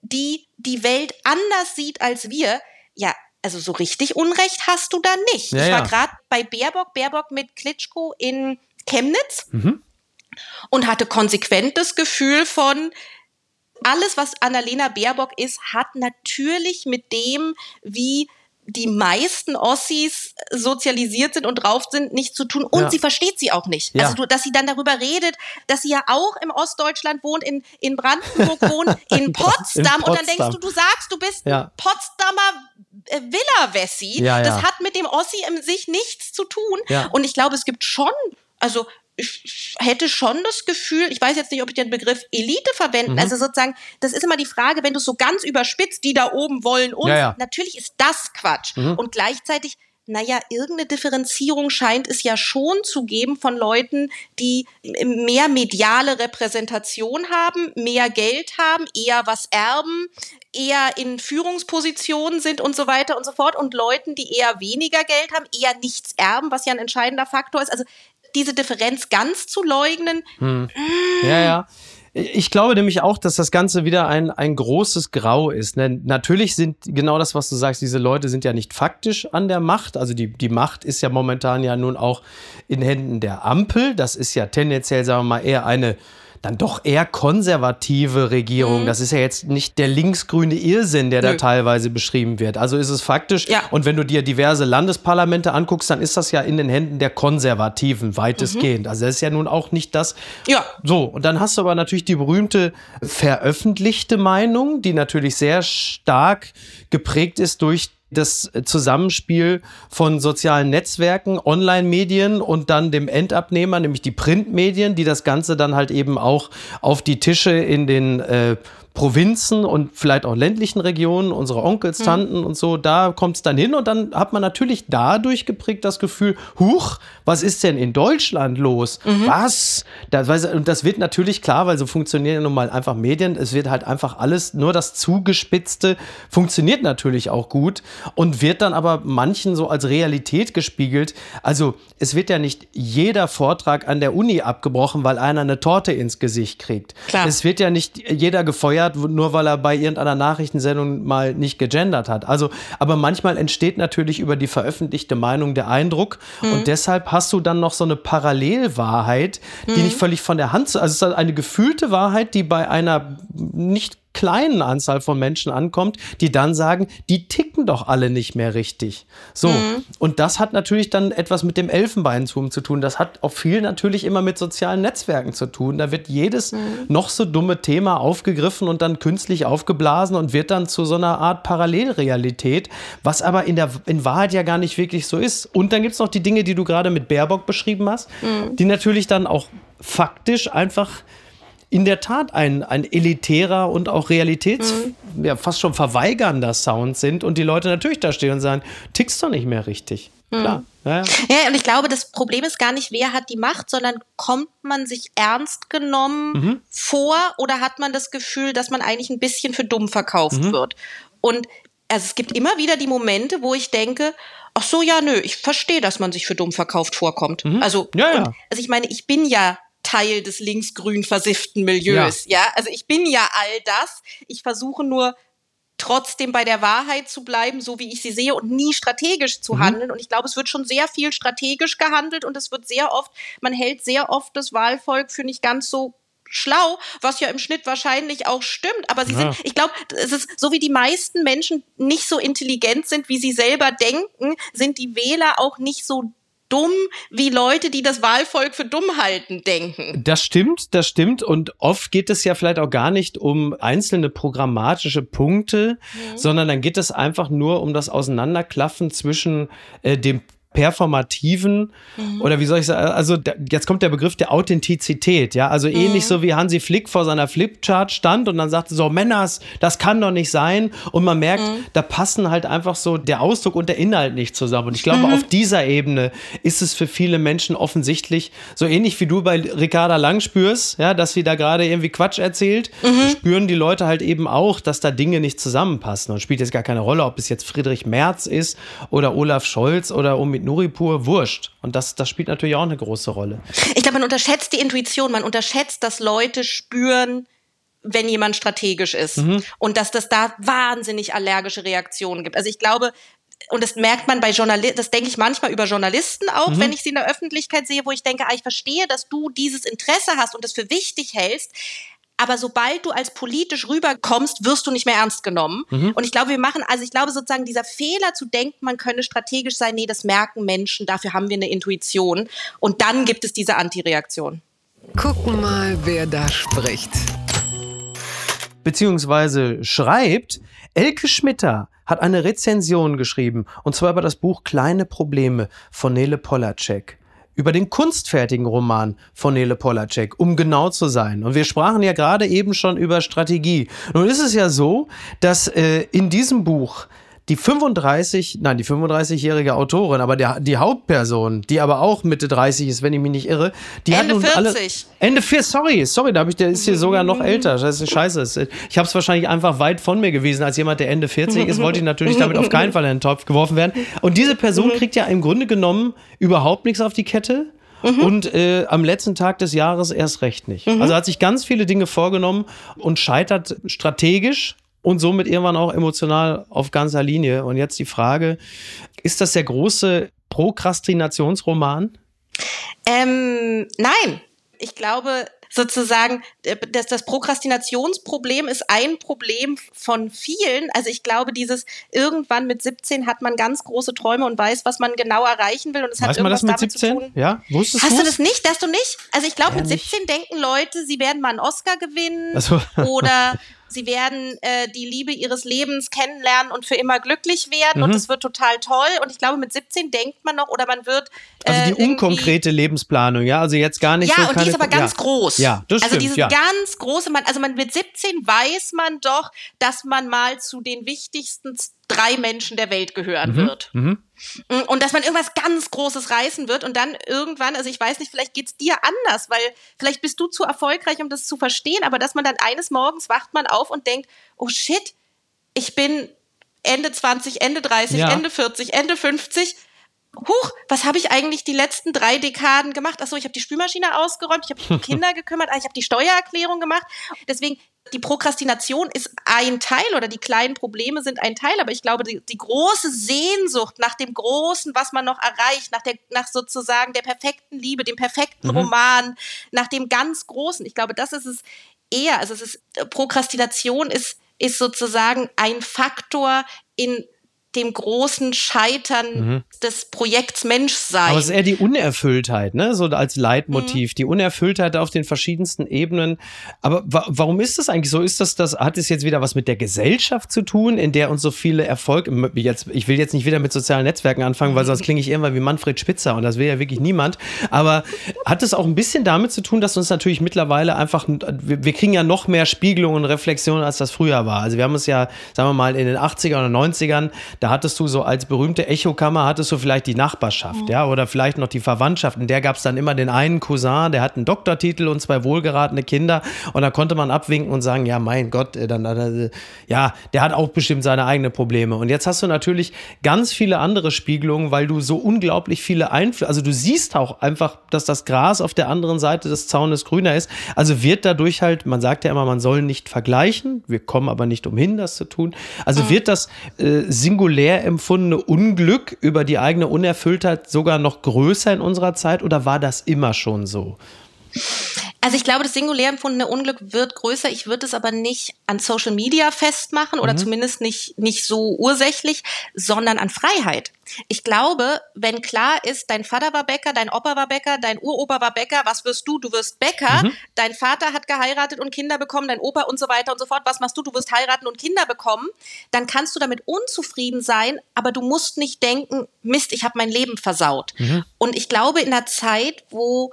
Speaker 3: die die Welt anders sieht als wir, ja, also so richtig Unrecht hast du da nicht. Ja, ich war ja. gerade bei Baerbock, Baerbock mit Klitschko in Chemnitz mhm. und hatte konsequent das Gefühl von, alles, was Annalena Baerbock ist, hat natürlich mit dem, wie die meisten Ossis sozialisiert sind und drauf sind, nicht zu tun. Und ja. sie versteht sie auch nicht. Ja. Also, dass sie dann darüber redet, dass sie ja auch im Ostdeutschland wohnt, in, in Brandenburg wohnt, in, Potsdam. in Potsdam. Und dann denkst du, du sagst, du bist ja. Potsdamer äh, Villa-Wessi. Das hat mit dem Ossi in sich nichts zu tun. Und ich glaube, es gibt schon also ich hätte schon das Gefühl, ich weiß jetzt nicht, ob ich den Begriff Elite verwenden, mhm. also sozusagen, das ist immer die Frage, wenn du es so ganz überspitzt, die da oben wollen und ja, ja. natürlich ist das Quatsch. Mhm. Und gleichzeitig naja, irgendeine Differenzierung scheint es ja schon zu geben von Leuten, die mehr mediale Repräsentation haben, mehr Geld haben, eher was erben, eher in Führungspositionen sind und so weiter und so fort und Leuten, die eher weniger Geld haben, eher nichts erben, was ja ein entscheidender Faktor ist. Also diese Differenz ganz zu leugnen. Hm.
Speaker 1: Ja, ja. Ich glaube nämlich auch, dass das Ganze wieder ein, ein großes Grau ist. Ne? Natürlich sind genau das, was du sagst, diese Leute sind ja nicht faktisch an der Macht. Also die, die Macht ist ja momentan ja nun auch in Händen der Ampel. Das ist ja tendenziell, sagen wir mal, eher eine dann doch eher konservative Regierung. Mhm. Das ist ja jetzt nicht der linksgrüne Irrsinn, der Nö. da teilweise beschrieben wird. Also ist es faktisch. Ja. Und wenn du dir diverse Landesparlamente anguckst, dann ist das ja in den Händen der Konservativen weitestgehend. Mhm. Also das ist ja nun auch nicht das. Ja. So, und dann hast du aber natürlich die berühmte veröffentlichte Meinung, die natürlich sehr stark geprägt ist durch das Zusammenspiel von sozialen Netzwerken, Online-Medien und dann dem Endabnehmer, nämlich die Printmedien, die das Ganze dann halt eben auch auf die Tische in den äh, Provinzen und vielleicht auch ländlichen Regionen, unsere Onkels, mhm. Tanten mhm. und so, da kommt es dann hin und dann hat man natürlich dadurch geprägt das Gefühl, huch, was ist denn in Deutschland los? Mhm. Was? Das, und das wird natürlich klar, weil so funktionieren ja nun mal einfach Medien, es wird halt einfach alles, nur das Zugespitzte funktioniert natürlich auch gut und wird dann aber manchen so als Realität gespiegelt. Also es wird ja nicht jeder Vortrag an der Uni abgebrochen, weil einer eine Torte ins Gesicht kriegt. Klar. Es wird ja nicht jeder gefeuert gefeuert, nur weil er bei irgendeiner Nachrichtensendung mal nicht gegendert hat. Also, aber manchmal entsteht natürlich über die veröffentlichte Meinung der Eindruck mhm. und deshalb hast du dann noch so eine Parallelwahrheit, die mhm. nicht völlig von der Hand, also es ist eine gefühlte Wahrheit, die bei einer nicht kleinen Anzahl von Menschen ankommt, die dann sagen, die ticken doch alle nicht mehr richtig. So. Mhm. Und das hat natürlich dann etwas mit dem Elfenbeintum zu tun. Das hat auch viel natürlich immer mit sozialen Netzwerken zu tun. Da wird jedes mhm. noch so dumme Thema aufgegriffen und dann künstlich aufgeblasen und wird dann zu so einer Art Parallelrealität, was aber in der in Wahrheit ja gar nicht wirklich so ist. Und dann gibt es noch die Dinge, die du gerade mit Baerbock beschrieben hast, mhm. die natürlich dann auch faktisch einfach in der Tat ein, ein elitärer und auch realitäts, mhm. ja, fast schon verweigernder Sound sind und die Leute natürlich da stehen und sagen, tickst doch nicht mehr richtig. Mhm. Klar.
Speaker 3: Ja, ja. und ich glaube, das Problem ist gar nicht, wer hat die Macht, sondern kommt man sich ernst genommen mhm. vor oder hat man das Gefühl, dass man eigentlich ein bisschen für dumm verkauft mhm. wird? Und also es gibt immer wieder die Momente, wo ich denke, ach so, ja, nö, ich verstehe, dass man sich für dumm verkauft vorkommt. Mhm. Also, ja, ja. Und, also ich meine, ich bin ja Teil des linksgrün versifften Milieus. Ja. ja, also ich bin ja all das. Ich versuche nur trotzdem bei der Wahrheit zu bleiben, so wie ich sie sehe und nie strategisch zu mhm. handeln. Und ich glaube, es wird schon sehr viel strategisch gehandelt und es wird sehr oft, man hält sehr oft das Wahlvolk für nicht ganz so schlau, was ja im Schnitt wahrscheinlich auch stimmt. Aber sie ja. sind, ich glaube, es ist so wie die meisten Menschen nicht so intelligent sind, wie sie selber denken, sind die Wähler auch nicht so dumm, wie Leute, die das Wahlvolk für dumm halten, denken.
Speaker 1: Das stimmt, das stimmt. Und oft geht es ja vielleicht auch gar nicht um einzelne programmatische Punkte, mhm. sondern dann geht es einfach nur um das Auseinanderklaffen zwischen äh, dem performativen mhm. oder wie soll ich sagen, also jetzt kommt der Begriff der Authentizität, ja, also mhm. ähnlich so wie Hansi Flick vor seiner Flipchart stand und dann sagte so, Männers, das kann doch nicht sein und man merkt, mhm. da passen halt einfach so der Ausdruck und der Inhalt nicht zusammen und ich glaube, mhm. auf dieser Ebene ist es für viele Menschen offensichtlich, so ähnlich wie du bei Ricarda Lang spürst, ja, dass sie da gerade irgendwie Quatsch erzählt, mhm. spüren die Leute halt eben auch, dass da Dinge nicht zusammenpassen und spielt jetzt gar keine Rolle, ob es jetzt Friedrich Merz ist oder Olaf Scholz oder um mit Nuripur wurscht. Und das, das spielt natürlich auch eine große Rolle.
Speaker 3: Ich glaube, man unterschätzt die Intuition, man unterschätzt, dass Leute spüren, wenn jemand strategisch ist. Mhm. Und dass das da wahnsinnig allergische Reaktionen gibt. Also ich glaube, und das merkt man bei Journalisten, das denke ich manchmal über Journalisten auch, mhm. wenn ich sie in der Öffentlichkeit sehe, wo ich denke, ah, ich verstehe, dass du dieses Interesse hast und das für wichtig hältst, aber sobald du als politisch rüberkommst, wirst du nicht mehr ernst genommen. Mhm. Und ich glaube, wir machen, also ich glaube sozusagen dieser Fehler zu denken, man könne strategisch sein, nee, das merken Menschen, dafür haben wir eine Intuition. Und dann gibt es diese Antireaktion.
Speaker 2: Gucken mal, wer da spricht.
Speaker 1: Beziehungsweise schreibt, Elke Schmitter hat eine Rezension geschrieben, und zwar über das Buch Kleine Probleme von Nele Polacek über den kunstfertigen Roman von Nele Polacek, um genau zu sein. Und wir sprachen ja gerade eben schon über Strategie. Nun ist es ja so, dass äh, in diesem Buch die 35, nein, die 35-jährige Autorin, aber der, die Hauptperson, die aber auch Mitte 30 ist, wenn ich mich nicht irre, die
Speaker 3: Ende
Speaker 1: hat nun
Speaker 3: 40.
Speaker 1: alle Ende 40, sorry, sorry, da habe ich der ist hier sogar noch älter. Das ist scheiße. Ich habe es wahrscheinlich einfach weit von mir gewesen als jemand, der Ende 40 ist, wollte ich natürlich damit auf keinen Fall in den Topf geworfen werden. Und diese Person kriegt ja im Grunde genommen überhaupt nichts auf die Kette. Mhm. Und äh, am letzten Tag des Jahres erst recht nicht. Mhm. Also hat sich ganz viele Dinge vorgenommen und scheitert strategisch und somit irgendwann auch emotional auf ganzer Linie. Und jetzt die Frage, ist das der große Prokrastinationsroman?
Speaker 3: Ähm, nein, ich glaube, sozusagen, äh, das, das Prokrastinationsproblem ist ein Problem von vielen. Also ich glaube, dieses irgendwann mit 17 hat man ganz große Träume und weiß, was man genau erreichen will. Und es
Speaker 1: weiß
Speaker 3: hat irgendwas
Speaker 1: man das mit 17?
Speaker 3: Zu tun.
Speaker 1: Ja, wusstest
Speaker 3: Hast du das nicht? Hast du nicht? Also ich glaube, mit 17 denken Leute, sie werden mal einen Oscar gewinnen also. oder sie werden äh, die Liebe ihres Lebens kennenlernen und für immer glücklich werden mhm. und es wird total toll. Und ich glaube, mit 17 denkt man noch oder man wird.
Speaker 1: Äh, also die unkonkrete Lebensplanung, ja, also jetzt gar nicht
Speaker 3: ja,
Speaker 1: so.
Speaker 3: Ja, und die ist aber ganz
Speaker 1: ja.
Speaker 3: groß.
Speaker 1: Ja, das
Speaker 3: also
Speaker 1: stimmt. Also
Speaker 3: dieses
Speaker 1: ja.
Speaker 3: ganz große, man, also man mit 17 weiß man doch, dass man mal zu den wichtigsten drei Menschen der Welt gehören mhm. wird. Mhm. Mm, und dass man irgendwas ganz Großes reißen wird und dann irgendwann, also ich weiß nicht, vielleicht geht's dir anders, weil vielleicht bist du zu erfolgreich, um das zu verstehen, aber dass man dann eines Morgens wacht man auf und denkt, oh shit, ich bin Ende 20, Ende 30, ja. Ende 40, Ende 50 huch, was habe ich eigentlich die letzten drei Dekaden gemacht? Achso, ich habe die Spülmaschine ausgeräumt, ich habe mich um Kinder gekümmert, ah, ich habe die Steuererklärung gemacht. Deswegen, die Prokrastination ist ein Teil oder die kleinen Probleme sind ein Teil, aber ich glaube, die, die große Sehnsucht nach dem Großen, was man noch erreicht, nach, der, nach sozusagen der perfekten Liebe, dem perfekten mhm. Roman, nach dem ganz Großen, ich glaube, das ist es, eher, also es ist, Prokrastination ist, ist sozusagen ein Faktor in dem großen Scheitern mhm. des Projekts Menschsein.
Speaker 1: Aber es ist eher die Unerfülltheit, ne? So als Leitmotiv. Mhm. Die Unerfülltheit auf den verschiedensten Ebenen. Aber wa warum ist das eigentlich so? Ist das, das, hat es jetzt wieder was mit der Gesellschaft zu tun, in der uns so viele Erfolge, jetzt, ich will jetzt nicht wieder mit sozialen Netzwerken anfangen, weil sonst klinge ich irgendwann wie Manfred Spitzer und das will ja wirklich niemand. Aber hat es auch ein bisschen damit zu tun, dass uns natürlich mittlerweile einfach, wir, wir kriegen ja noch mehr Spiegelungen und Reflexionen, als das früher war. Also wir haben uns ja, sagen wir mal, in den 80er oder 90ern da hattest du so als berühmte Echokammer, hattest du vielleicht die Nachbarschaft, ja, oder vielleicht noch die Verwandtschaft. In der gab es dann immer den einen Cousin, der hat einen Doktortitel und zwei wohlgeratene Kinder. Und da konnte man abwinken und sagen, ja, mein Gott, äh, dann, äh, ja, der hat auch bestimmt seine eigenen Probleme. Und jetzt hast du natürlich ganz viele andere Spiegelungen, weil du so unglaublich viele Einflüsse, also du siehst auch einfach, dass das Gras auf der anderen Seite des Zaunes grüner ist. Also wird dadurch halt, man sagt ja immer, man soll nicht vergleichen. Wir kommen aber nicht umhin, das zu tun. Also wird das äh, singulär singulär empfundene Unglück über die eigene Unerfülltheit sogar noch größer in unserer Zeit oder war das immer schon so?
Speaker 3: Also ich glaube, das singulär empfundene Unglück wird größer. Ich würde es aber nicht an Social Media festmachen oder mhm. zumindest nicht, nicht so ursächlich, sondern an Freiheit. Ich glaube, wenn klar ist, dein Vater war Bäcker, dein Opa war Bäcker, dein Uropa war Bäcker, was wirst du? Du wirst Bäcker. Mhm. Dein Vater hat geheiratet und Kinder bekommen, dein Opa und so weiter und so fort. Was machst du? Du wirst heiraten und Kinder bekommen. Dann kannst du damit unzufrieden sein, aber du musst nicht denken, Mist, ich habe mein Leben versaut. Mhm. Und ich glaube, in einer Zeit, wo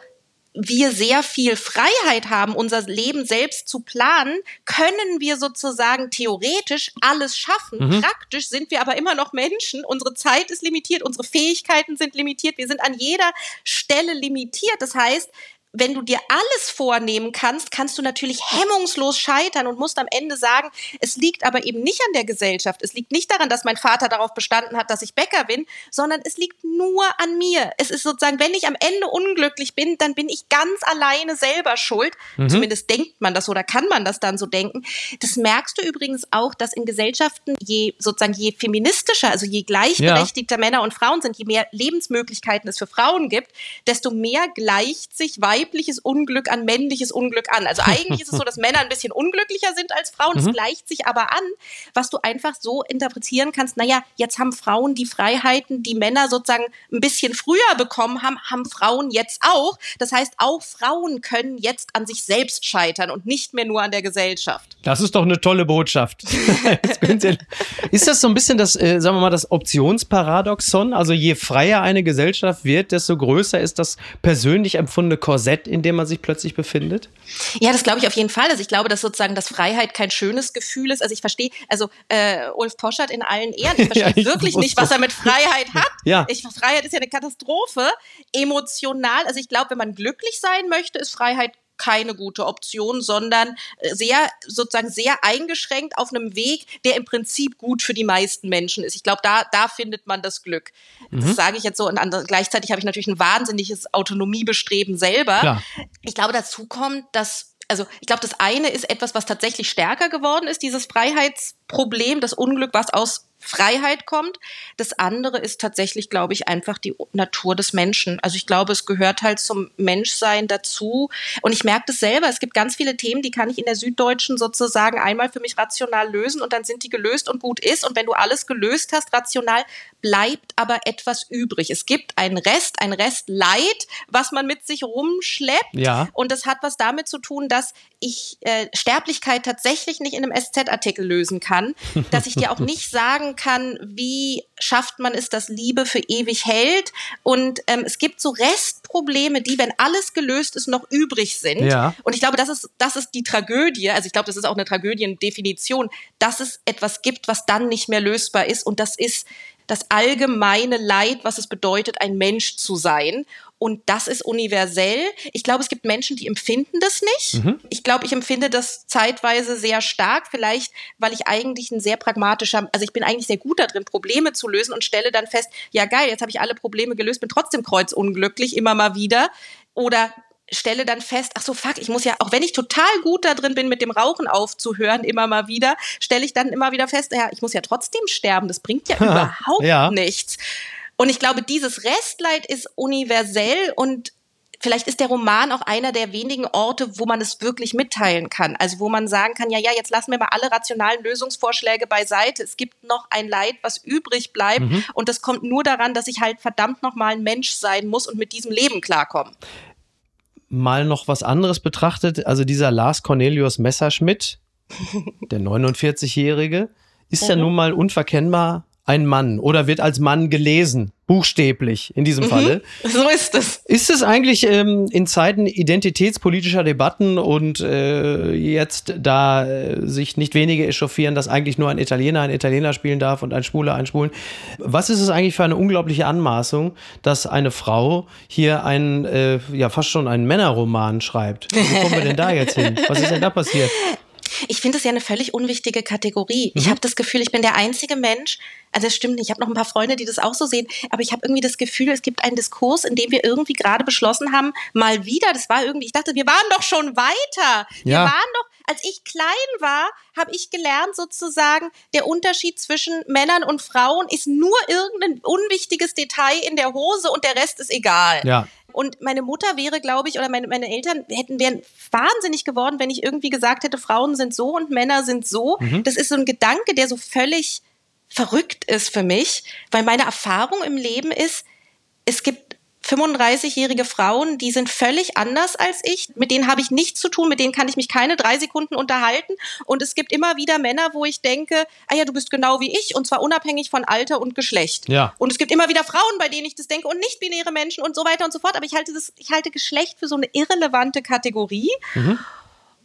Speaker 3: wir sehr viel Freiheit haben, unser Leben selbst zu planen, können wir sozusagen theoretisch alles schaffen. Mhm. Praktisch sind wir aber immer noch Menschen. Unsere Zeit ist limitiert, unsere Fähigkeiten sind limitiert. Wir sind an jeder Stelle limitiert. Das heißt, wenn du dir alles vornehmen kannst, kannst du natürlich hemmungslos scheitern und musst am Ende sagen, es liegt aber eben nicht an der Gesellschaft. Es liegt nicht daran, dass mein Vater darauf bestanden hat, dass ich Bäcker bin, sondern es liegt nur an mir. Es ist sozusagen, wenn ich am Ende unglücklich bin, dann bin ich ganz alleine selber schuld. Mhm. Zumindest denkt man das oder kann man das dann so denken. Das merkst du übrigens auch, dass in Gesellschaften je sozusagen je feministischer, also je gleichberechtigter ja. Männer und Frauen sind, je mehr Lebensmöglichkeiten es für Frauen gibt, desto mehr gleicht sich weiblich weibliches Unglück an männliches Unglück an. Also eigentlich ist es so, dass Männer ein bisschen unglücklicher sind als Frauen. Es mhm. gleicht sich aber an, was du einfach so interpretieren kannst. Naja, jetzt haben Frauen die Freiheiten, die Männer sozusagen ein bisschen früher bekommen haben, haben Frauen jetzt auch. Das heißt, auch Frauen können jetzt an sich selbst scheitern und nicht mehr nur an der Gesellschaft.
Speaker 1: Das ist doch eine tolle Botschaft. ist das so ein bisschen das, äh, sagen wir mal, das Optionsparadoxon? Also je freier eine Gesellschaft wird, desto größer ist das persönlich empfundene Korsett Korsett, in dem man sich plötzlich befindet?
Speaker 3: Ja, das glaube ich auf jeden Fall. Also ich glaube, dass sozusagen, dass Freiheit kein schönes Gefühl ist. Also ich verstehe, also äh, Ulf Poschert in allen Ehren, ich verstehe ja, wirklich nicht, was er mit Freiheit hat.
Speaker 1: ja.
Speaker 3: Ich, Freiheit ist ja eine Katastrophe. Emotional, also ich glaube, wenn man glücklich sein möchte, ist Freiheit keine gute Option, sondern äh, sehr, sozusagen sehr eingeschränkt auf einem Weg, der im Prinzip gut für die meisten Menschen ist. Ich glaube, da, da findet man das Glück. Mhm. Das sage ich jetzt so. Und an, gleichzeitig habe ich natürlich ein wahnsinniges Autonomiebestreben selber. Klar. Ich glaube, dazu kommt, dass also ich glaube, das eine ist etwas, was tatsächlich stärker geworden ist, dieses Freiheitsproblem, das Unglück, was aus Freiheit kommt. Das andere ist tatsächlich, glaube ich, einfach die Natur des Menschen. Also ich glaube, es gehört halt zum Menschsein dazu. Und ich merke das selber. Es gibt ganz viele Themen, die kann ich in der Süddeutschen sozusagen einmal für mich rational lösen und dann sind die gelöst und gut ist. Und wenn du alles gelöst hast, rational, bleibt aber etwas übrig. Es gibt einen Rest, ein Rest Leid, was man mit sich rumschleppt.
Speaker 1: Ja.
Speaker 3: Und das hat was damit zu tun, dass ich äh, Sterblichkeit tatsächlich nicht in einem SZ-Artikel lösen kann, dass ich dir auch nicht sagen kann, wie schafft man es, dass Liebe für ewig hält. Und ähm, es gibt so Restprobleme, die, wenn alles gelöst ist, noch übrig sind.
Speaker 1: Ja.
Speaker 3: Und ich glaube, das ist, das ist die Tragödie. Also ich glaube, das ist auch eine Tragödiendefinition, dass es etwas gibt, was dann nicht mehr lösbar ist. Und das ist das allgemeine Leid, was es bedeutet, ein Mensch zu sein. Und das ist universell. Ich glaube, es gibt Menschen, die empfinden das nicht. Mhm. Ich glaube, ich empfinde das zeitweise sehr stark. Vielleicht, weil ich eigentlich ein sehr pragmatischer, also ich bin eigentlich sehr gut darin, Probleme zu lösen und stelle dann fest, ja geil, jetzt habe ich alle Probleme gelöst, bin trotzdem kreuzunglücklich, immer mal wieder. Oder stelle dann fest, ach so, fuck, ich muss ja, auch wenn ich total gut da drin bin, mit dem Rauchen aufzuhören, immer mal wieder, stelle ich dann immer wieder fest, ja, ich muss ja trotzdem sterben, das bringt ja überhaupt ja. nichts. Und ich glaube, dieses Restleid ist universell und vielleicht ist der Roman auch einer der wenigen Orte, wo man es wirklich mitteilen kann. Also wo man sagen kann, ja, ja, jetzt lassen wir mal alle rationalen Lösungsvorschläge beiseite. Es gibt noch ein Leid, was übrig bleibt. Mhm. Und das kommt nur daran, dass ich halt verdammt nochmal ein Mensch sein muss und mit diesem Leben klarkommen.
Speaker 1: Mal noch was anderes betrachtet. Also dieser Lars Cornelius Messerschmidt, der 49-Jährige, ist mhm. ja nun mal unverkennbar ein Mann oder wird als Mann gelesen, buchstäblich in diesem mhm, Falle.
Speaker 3: So ist es.
Speaker 1: Ist es eigentlich ähm, in Zeiten identitätspolitischer Debatten und äh, jetzt da äh, sich nicht wenige echauffieren, dass eigentlich nur ein Italiener ein Italiener spielen darf und ein Schwuler ein Schwulen. Was ist es eigentlich für eine unglaubliche Anmaßung, dass eine Frau hier einen, äh, ja fast schon einen Männerroman schreibt? Wo kommen wir denn da jetzt hin? Was ist denn da passiert?
Speaker 3: Ich finde es ja eine völlig unwichtige Kategorie. Mhm. Ich habe das Gefühl, ich bin der einzige Mensch, also das stimmt nicht, ich habe noch ein paar Freunde, die das auch so sehen, aber ich habe irgendwie das Gefühl, es gibt einen Diskurs, in dem wir irgendwie gerade beschlossen haben, mal wieder, das war irgendwie, ich dachte, wir waren doch schon weiter. Ja. Wir waren doch, als ich klein war, habe ich gelernt sozusagen, der Unterschied zwischen Männern und Frauen ist nur irgendein unwichtiges Detail in der Hose und der Rest ist egal.
Speaker 1: Ja.
Speaker 3: Und meine Mutter wäre, glaube ich, oder meine, meine Eltern hätten, wären wahnsinnig geworden, wenn ich irgendwie gesagt hätte, Frauen sind so und Männer sind so. Mhm. Das ist so ein Gedanke, der so völlig verrückt ist für mich, weil meine Erfahrung im Leben ist, es gibt 35-jährige Frauen, die sind völlig anders als ich. Mit denen habe ich nichts zu tun, mit denen kann ich mich keine drei Sekunden unterhalten. Und es gibt immer wieder Männer, wo ich denke, ah ja, du bist genau wie ich und zwar unabhängig von Alter und Geschlecht.
Speaker 1: Ja.
Speaker 3: Und es gibt immer wieder Frauen, bei denen ich das denke und nicht-binäre Menschen und so weiter und so fort. Aber ich halte das, ich halte Geschlecht für so eine irrelevante Kategorie. Mhm.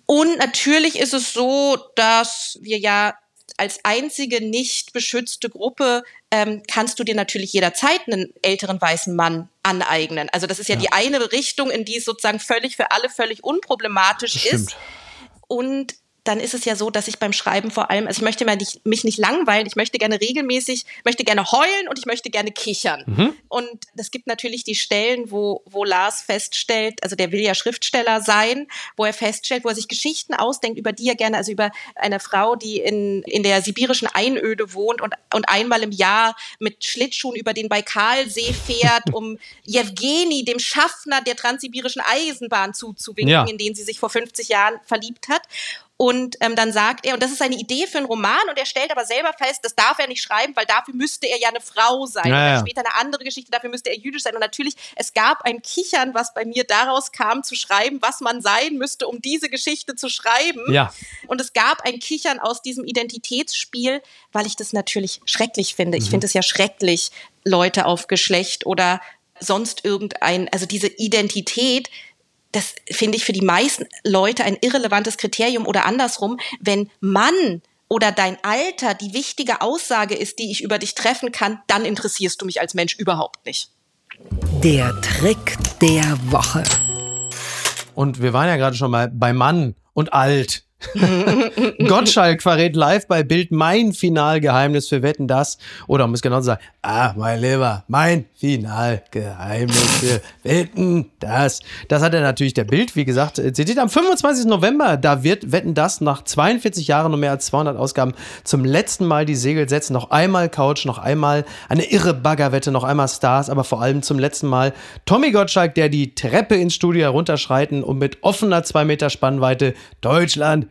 Speaker 3: Und natürlich ist es so, dass wir ja als einzige nicht beschützte Gruppe ähm, kannst du dir natürlich jederzeit einen älteren weißen Mann aneignen. Also das ist ja, ja. die eine Richtung, in die es sozusagen völlig für alle völlig unproblematisch ist. Und dann ist es ja so, dass ich beim Schreiben vor allem, also ich möchte nicht, mich nicht langweilen, ich möchte gerne regelmäßig, möchte gerne heulen und ich möchte gerne kichern. Mhm. Und es gibt natürlich die Stellen, wo, wo Lars feststellt, also der will ja Schriftsteller sein, wo er feststellt, wo er sich Geschichten ausdenkt, über die er gerne, also über eine Frau, die in, in der sibirischen Einöde wohnt und, und einmal im Jahr mit Schlittschuhen über den Baikalsee fährt, um Jewgeni, dem Schaffner der transsibirischen Eisenbahn zuzuwinken, ja. in den sie sich vor 50 Jahren verliebt hat. Und ähm, dann sagt er, und das ist eine Idee für einen Roman, und er stellt aber selber fest, das darf er nicht schreiben, weil dafür müsste er ja eine Frau sein. Ja, und dann später eine andere Geschichte, dafür müsste er jüdisch sein. Und natürlich, es gab ein Kichern, was bei mir daraus kam, zu schreiben, was man sein müsste, um diese Geschichte zu schreiben.
Speaker 1: Ja.
Speaker 3: Und es gab ein Kichern aus diesem Identitätsspiel, weil ich das natürlich schrecklich finde. Mhm. Ich finde es ja schrecklich, Leute auf Geschlecht oder sonst irgendein, also diese Identität, das finde ich für die meisten Leute ein irrelevantes Kriterium oder andersrum, wenn Mann oder dein Alter die wichtige Aussage ist, die ich über dich treffen kann, dann interessierst du mich als Mensch überhaupt nicht.
Speaker 2: Der Trick der Woche.
Speaker 1: Und wir waren ja gerade schon mal bei Mann und alt. Gottschalk verrät live bei Bild mein Finalgeheimnis für Wetten das. Oder um es genau zu sagen, ah, mein Lieber, mein Finalgeheimnis für Wetten das. Das hat er natürlich der Bild, wie gesagt, zitiert am 25. November. Da wird Wetten das nach 42 Jahren und mehr als 200 Ausgaben zum letzten Mal die Segel setzen. Noch einmal Couch, noch einmal eine irre Baggerwette, noch einmal Stars, aber vor allem zum letzten Mal Tommy Gottschalk, der die Treppe ins Studio herunterschreiten und mit offener 2 Meter Spannweite Deutschland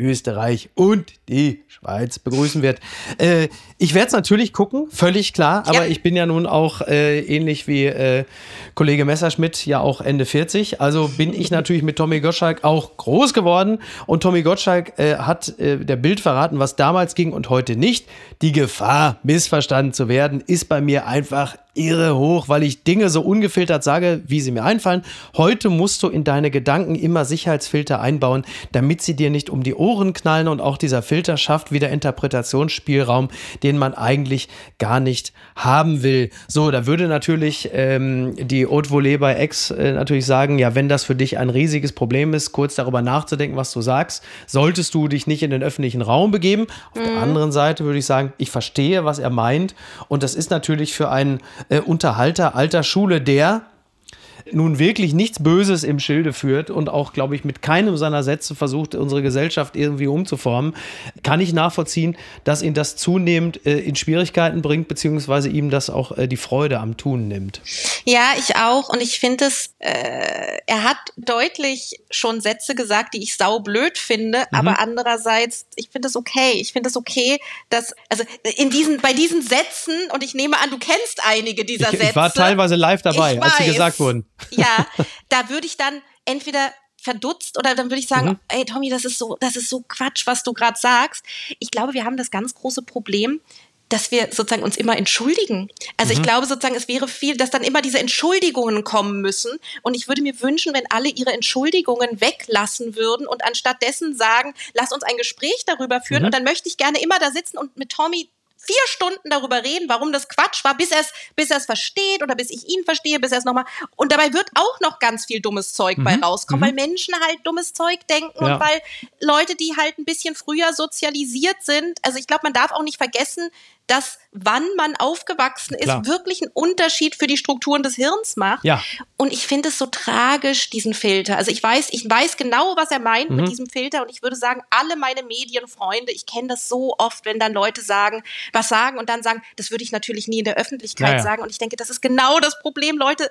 Speaker 1: Österreich und die Schweiz begrüßen wird. Äh, ich werde es natürlich gucken, völlig klar, aber ja. ich bin ja nun auch äh, ähnlich wie äh, Kollege Messerschmidt ja auch Ende 40. Also bin ich natürlich mit Tommy Gottschalk auch groß geworden und Tommy Gottschalk äh, hat äh, der Bild verraten, was damals ging und heute nicht. Die Gefahr, missverstanden zu werden, ist bei mir einfach irre hoch, weil ich Dinge so ungefiltert sage, wie sie mir einfallen. Heute musst du in deine Gedanken immer Sicherheitsfilter einbauen, damit sie dir nicht um die Ohren knallen und auch dieser Filter schafft wieder Interpretationsspielraum, den man eigentlich gar nicht haben will. So, da würde natürlich ähm, die Haute Volée bei X äh, natürlich sagen, ja, wenn das für dich ein riesiges Problem ist, kurz darüber nachzudenken, was du sagst, solltest du dich nicht in den öffentlichen Raum begeben. Auf mhm. der anderen Seite würde ich sagen, ich verstehe, was er meint und das ist natürlich für einen äh, Unterhalter alter Schule, der nun wirklich nichts Böses im Schilde führt und auch, glaube ich, mit keinem seiner Sätze versucht, unsere Gesellschaft irgendwie umzuformen, kann ich nachvollziehen, dass ihn das zunehmend äh, in Schwierigkeiten bringt, beziehungsweise ihm das auch äh, die Freude am Tun nimmt.
Speaker 3: Ja, ich auch. Und ich finde es, äh, er hat deutlich schon Sätze gesagt, die ich saublöd finde, mhm. aber andererseits, ich finde es okay. Ich finde es okay, dass, also in diesen, bei diesen Sätzen, und ich nehme an, du kennst einige dieser
Speaker 1: ich,
Speaker 3: Sätze.
Speaker 1: Ich war teilweise live dabei, als sie gesagt wurden.
Speaker 3: Ja, da würde ich dann entweder verdutzt oder dann würde ich sagen, mhm. ey Tommy, das ist so, das ist so Quatsch, was du gerade sagst. Ich glaube, wir haben das ganz große Problem, dass wir sozusagen uns immer entschuldigen. Also mhm. ich glaube sozusagen, es wäre viel, dass dann immer diese Entschuldigungen kommen müssen. Und ich würde mir wünschen, wenn alle ihre Entschuldigungen weglassen würden und anstatt dessen sagen, lass uns ein Gespräch darüber führen. Mhm. Und dann möchte ich gerne immer da sitzen und mit Tommy vier Stunden darüber reden, warum das Quatsch war, bis er es bis er's versteht oder bis ich ihn verstehe, bis er es nochmal. Und dabei wird auch noch ganz viel dummes Zeug mhm. bei rauskommen, mhm. weil Menschen halt dummes Zeug denken ja. und weil Leute, die halt ein bisschen früher sozialisiert sind, also ich glaube, man darf auch nicht vergessen, dass wann man aufgewachsen ist, Klar. wirklich einen Unterschied für die Strukturen des Hirns macht.
Speaker 1: Ja.
Speaker 3: Und ich finde es so tragisch, diesen Filter. Also ich weiß, ich weiß genau, was er meint mhm. mit diesem Filter. Und ich würde sagen, alle meine Medienfreunde, ich kenne das so oft, wenn dann Leute sagen, was sagen und dann sagen, das würde ich natürlich nie in der Öffentlichkeit naja. sagen. Und ich denke, das ist genau das Problem. Leute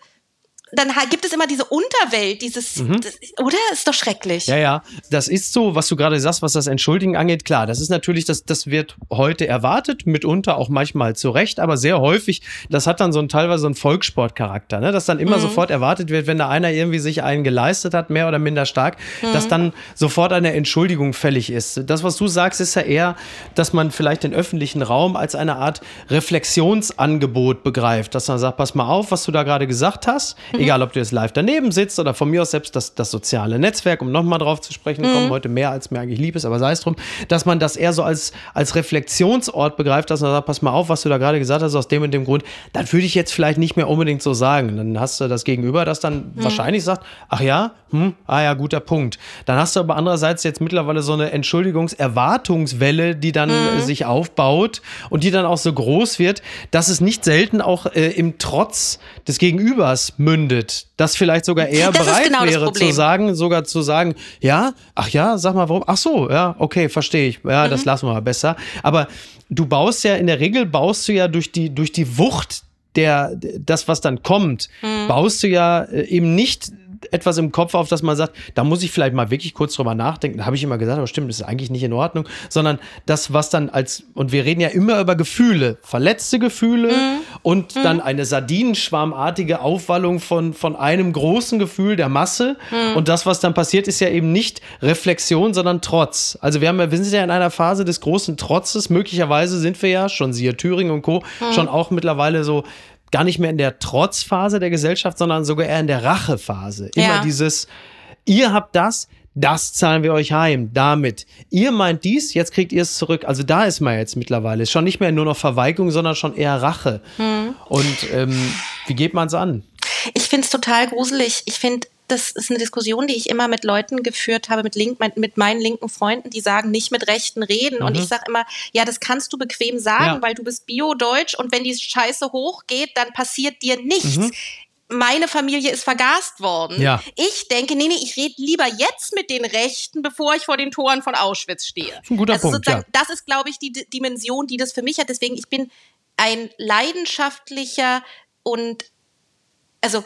Speaker 3: dann gibt es immer diese Unterwelt, dieses, mhm. das, oder? Ist doch schrecklich.
Speaker 1: Ja, ja. Das ist so, was du gerade sagst, was das Entschuldigen angeht. Klar, das ist natürlich, das, das wird heute erwartet, mitunter auch manchmal zu Recht, aber sehr häufig, das hat dann so ein teilweise so einen Volkssportcharakter, ne? dass dann immer mhm. sofort erwartet wird, wenn da einer irgendwie sich einen geleistet hat, mehr oder minder stark, mhm. dass dann sofort eine Entschuldigung fällig ist. Das, was du sagst, ist ja eher, dass man vielleicht den öffentlichen Raum als eine Art Reflexionsangebot begreift, dass man sagt, pass mal auf, was du da gerade gesagt hast. Mhm. Egal, ob du jetzt live daneben sitzt oder von mir aus selbst das, das soziale Netzwerk, um nochmal drauf zu sprechen mhm. kommen, heute mehr als mir eigentlich lieb ist, aber sei es drum, dass man das eher so als, als Reflexionsort begreift, dass man sagt, pass mal auf, was du da gerade gesagt hast, aus dem und dem Grund, dann würde ich jetzt vielleicht nicht mehr unbedingt so sagen. Dann hast du das Gegenüber, das dann mhm. wahrscheinlich sagt, ach ja, hm, ah ja, guter Punkt. Dann hast du aber andererseits jetzt mittlerweile so eine Entschuldigungserwartungswelle, die dann mhm. sich aufbaut und die dann auch so groß wird, dass es nicht selten auch äh, im Trotz des Gegenübers mündet begründet, das vielleicht sogar eher das bereit genau wäre zu sagen, sogar zu sagen, ja, ach ja, sag mal warum, ach so, ja, okay, verstehe ich, ja, mhm. das lassen wir mal besser. Aber du baust ja in der Regel baust du ja durch die durch die Wucht der das was dann kommt, mhm. baust du ja äh, eben nicht etwas im Kopf auf, dass man sagt, da muss ich vielleicht mal wirklich kurz drüber nachdenken. Da habe ich immer gesagt, aber stimmt, das ist eigentlich nicht in Ordnung, sondern das, was dann als, und wir reden ja immer über Gefühle, verletzte Gefühle mhm. und mhm. dann eine sardinenschwarmartige Aufwallung von, von einem großen Gefühl der Masse. Mhm. Und das, was dann passiert, ist ja eben nicht Reflexion, sondern Trotz. Also wir haben ja, wir sind ja in einer Phase des großen Trotzes. Möglicherweise sind wir ja schon, siehe Thüringen und Co., mhm. schon auch mittlerweile so gar nicht mehr in der Trotzphase der Gesellschaft, sondern sogar eher in der Rachephase. Immer ja. dieses, ihr habt das, das zahlen wir euch heim. Damit. Ihr meint dies, jetzt kriegt ihr es zurück. Also da ist man jetzt mittlerweile. Ist schon nicht mehr nur noch Verweigerung, sondern schon eher Rache. Hm. Und ähm, wie geht man es an?
Speaker 3: Ich finde es total gruselig. Ich finde, das ist eine Diskussion, die ich immer mit Leuten geführt habe, mit, link, mit meinen linken Freunden, die sagen, nicht mit Rechten reden. Mhm. Und ich sage immer, ja, das kannst du bequem sagen, ja. weil du bist Bio-Deutsch und wenn die Scheiße hochgeht, dann passiert dir nichts. Mhm meine Familie ist vergast worden.
Speaker 1: Ja.
Speaker 3: Ich denke, nee, nee, ich rede lieber jetzt mit den Rechten, bevor ich vor den Toren von Auschwitz stehe. Das
Speaker 1: ist ein guter also Punkt. Ja.
Speaker 3: Das ist, glaube ich, die D Dimension, die das für mich hat. Deswegen, ich bin ein leidenschaftlicher und also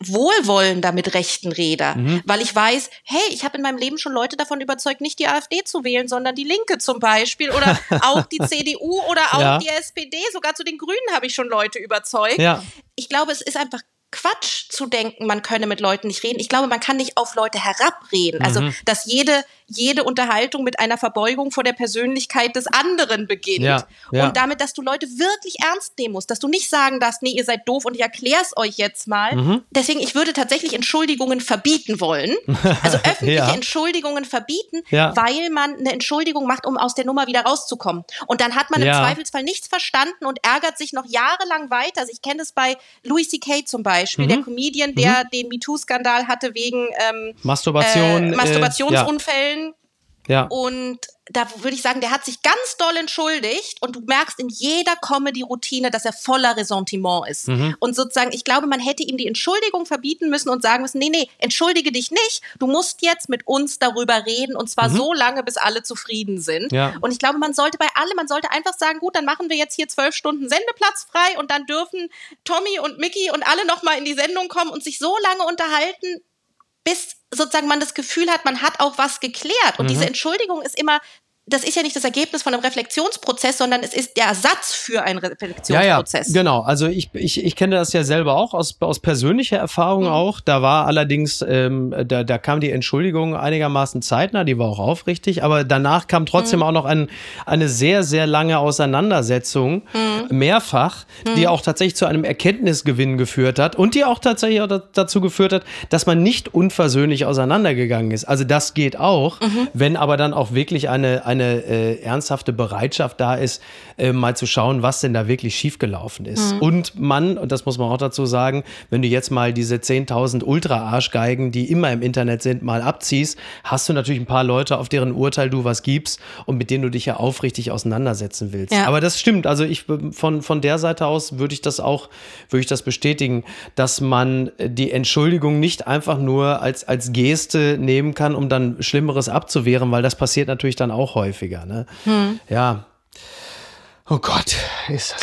Speaker 3: wohlwollender mit rechten Räder, mhm. weil ich weiß, hey, ich habe in meinem Leben schon Leute davon überzeugt, nicht die AfD zu wählen, sondern die Linke zum Beispiel oder auch die CDU oder auch ja. die SPD, sogar zu den Grünen habe ich schon Leute überzeugt.
Speaker 1: Ja.
Speaker 3: Ich glaube, es ist einfach Quatsch zu denken, man könne mit Leuten nicht reden. Ich glaube, man kann nicht auf Leute herabreden. Also, mhm. dass jede jede Unterhaltung mit einer Verbeugung vor der Persönlichkeit des anderen beginnt.
Speaker 1: Ja, ja.
Speaker 3: Und damit, dass du Leute wirklich ernst nehmen musst, dass du nicht sagen darfst, nee, ihr seid doof und ich erkläre es euch jetzt mal. Mhm. Deswegen, ich würde tatsächlich Entschuldigungen verbieten wollen. Also öffentliche ja. Entschuldigungen verbieten, weil man eine Entschuldigung macht, um aus der Nummer wieder rauszukommen. Und dann hat man im Zweifelsfall nichts verstanden und ärgert sich noch jahrelang weiter. Also ich kenne das bei Louis C.K. zum Beispiel, mhm. der Comedian, der mhm. den MeToo-Skandal hatte wegen ähm,
Speaker 1: Masturbation,
Speaker 3: äh, Masturbationsunfällen.
Speaker 1: Ja.
Speaker 3: Und da würde ich sagen, der hat sich ganz doll entschuldigt und du merkst in jeder Comedy-Routine, dass er voller Ressentiment ist. Mhm. Und sozusagen, ich glaube, man hätte ihm die Entschuldigung verbieten müssen und sagen müssen, nee, nee, entschuldige dich nicht, du musst jetzt mit uns darüber reden und zwar mhm. so lange, bis alle zufrieden sind. Ja. Und ich glaube, man sollte bei allem, man sollte einfach sagen, gut, dann machen wir jetzt hier zwölf Stunden Sendeplatz frei und dann dürfen Tommy und Mickey und alle nochmal in die Sendung kommen und sich so lange unterhalten, bis sozusagen man das Gefühl hat, man hat auch was geklärt. Und mhm. diese Entschuldigung ist immer das ist ja nicht das Ergebnis von einem Reflexionsprozess, sondern es ist der Ersatz für einen Reflexionsprozess.
Speaker 1: Ja, ja, genau. Also ich, ich, ich kenne das ja selber auch aus, aus persönlicher Erfahrung mhm. auch. Da war allerdings, ähm, da, da kam die Entschuldigung einigermaßen zeitnah, die war auch aufrichtig, aber danach kam trotzdem mhm. auch noch ein, eine sehr, sehr lange Auseinandersetzung, mhm. mehrfach, die mhm. auch tatsächlich zu einem Erkenntnisgewinn geführt hat und die auch tatsächlich auch dazu geführt hat, dass man nicht unversöhnlich auseinandergegangen ist. Also das geht auch, mhm. wenn aber dann auch wirklich eine, eine eine äh, ernsthafte Bereitschaft da ist, äh, mal zu schauen, was denn da wirklich schiefgelaufen ist. Mhm. Und man, und das muss man auch dazu sagen, wenn du jetzt mal diese 10.000 Ultra-Arschgeigen, die immer im Internet sind, mal abziehst, hast du natürlich ein paar Leute, auf deren Urteil du was gibst und mit denen du dich ja aufrichtig auseinandersetzen willst. Ja. Aber das stimmt. Also ich von, von der Seite aus würde ich das auch, würde ich das bestätigen, dass man die Entschuldigung nicht einfach nur als, als Geste nehmen kann, um dann Schlimmeres abzuwehren, weil das passiert natürlich dann auch häufig häufiger. Ne? Hm. Ja. Oh Gott, ist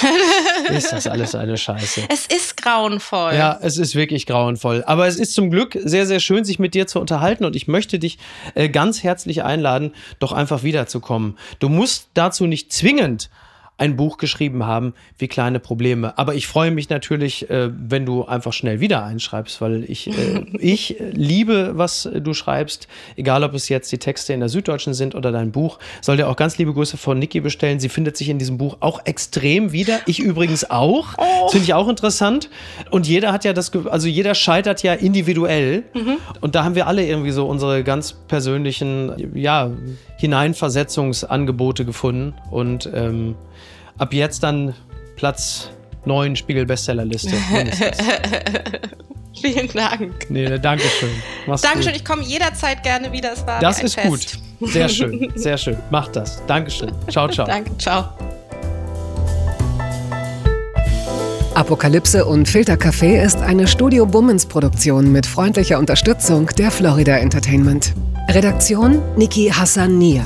Speaker 1: das, ist das alles eine Scheiße.
Speaker 3: Es ist grauenvoll.
Speaker 1: Ja, es ist wirklich grauenvoll. Aber es ist zum Glück sehr, sehr schön, sich mit dir zu unterhalten und ich möchte dich äh, ganz herzlich einladen, doch einfach wiederzukommen. Du musst dazu nicht zwingend ein Buch geschrieben haben wie kleine Probleme. Aber ich freue mich natürlich, äh, wenn du einfach schnell wieder einschreibst, weil ich, äh, ich liebe, was du schreibst, egal ob es jetzt die Texte in der Süddeutschen sind oder dein Buch. Soll dir auch ganz liebe Grüße von Niki bestellen. Sie findet sich in diesem Buch auch extrem wieder. Ich übrigens auch. Oh. Finde ich auch interessant. Und jeder hat ja das, also jeder scheitert ja individuell. Mhm. Und da haben wir alle irgendwie so unsere ganz persönlichen, ja, Hineinversetzungsangebote gefunden. Und ähm, ab jetzt dann Platz 9 Spiegel-Bestsellerliste.
Speaker 3: Vielen Dank.
Speaker 1: Nee, ne, danke schön.
Speaker 3: Mach's Dankeschön, gut. ich komme jederzeit gerne wieder. Es war
Speaker 1: das ist
Speaker 3: Fest.
Speaker 1: gut. Sehr schön, sehr schön. Mach das. Dankeschön. Ciao, ciao.
Speaker 3: Danke, ciao.
Speaker 2: Apokalypse und Filtercafé ist eine Studio Bummens Produktion mit freundlicher Unterstützung der Florida Entertainment. Redaktion Niki Hassania.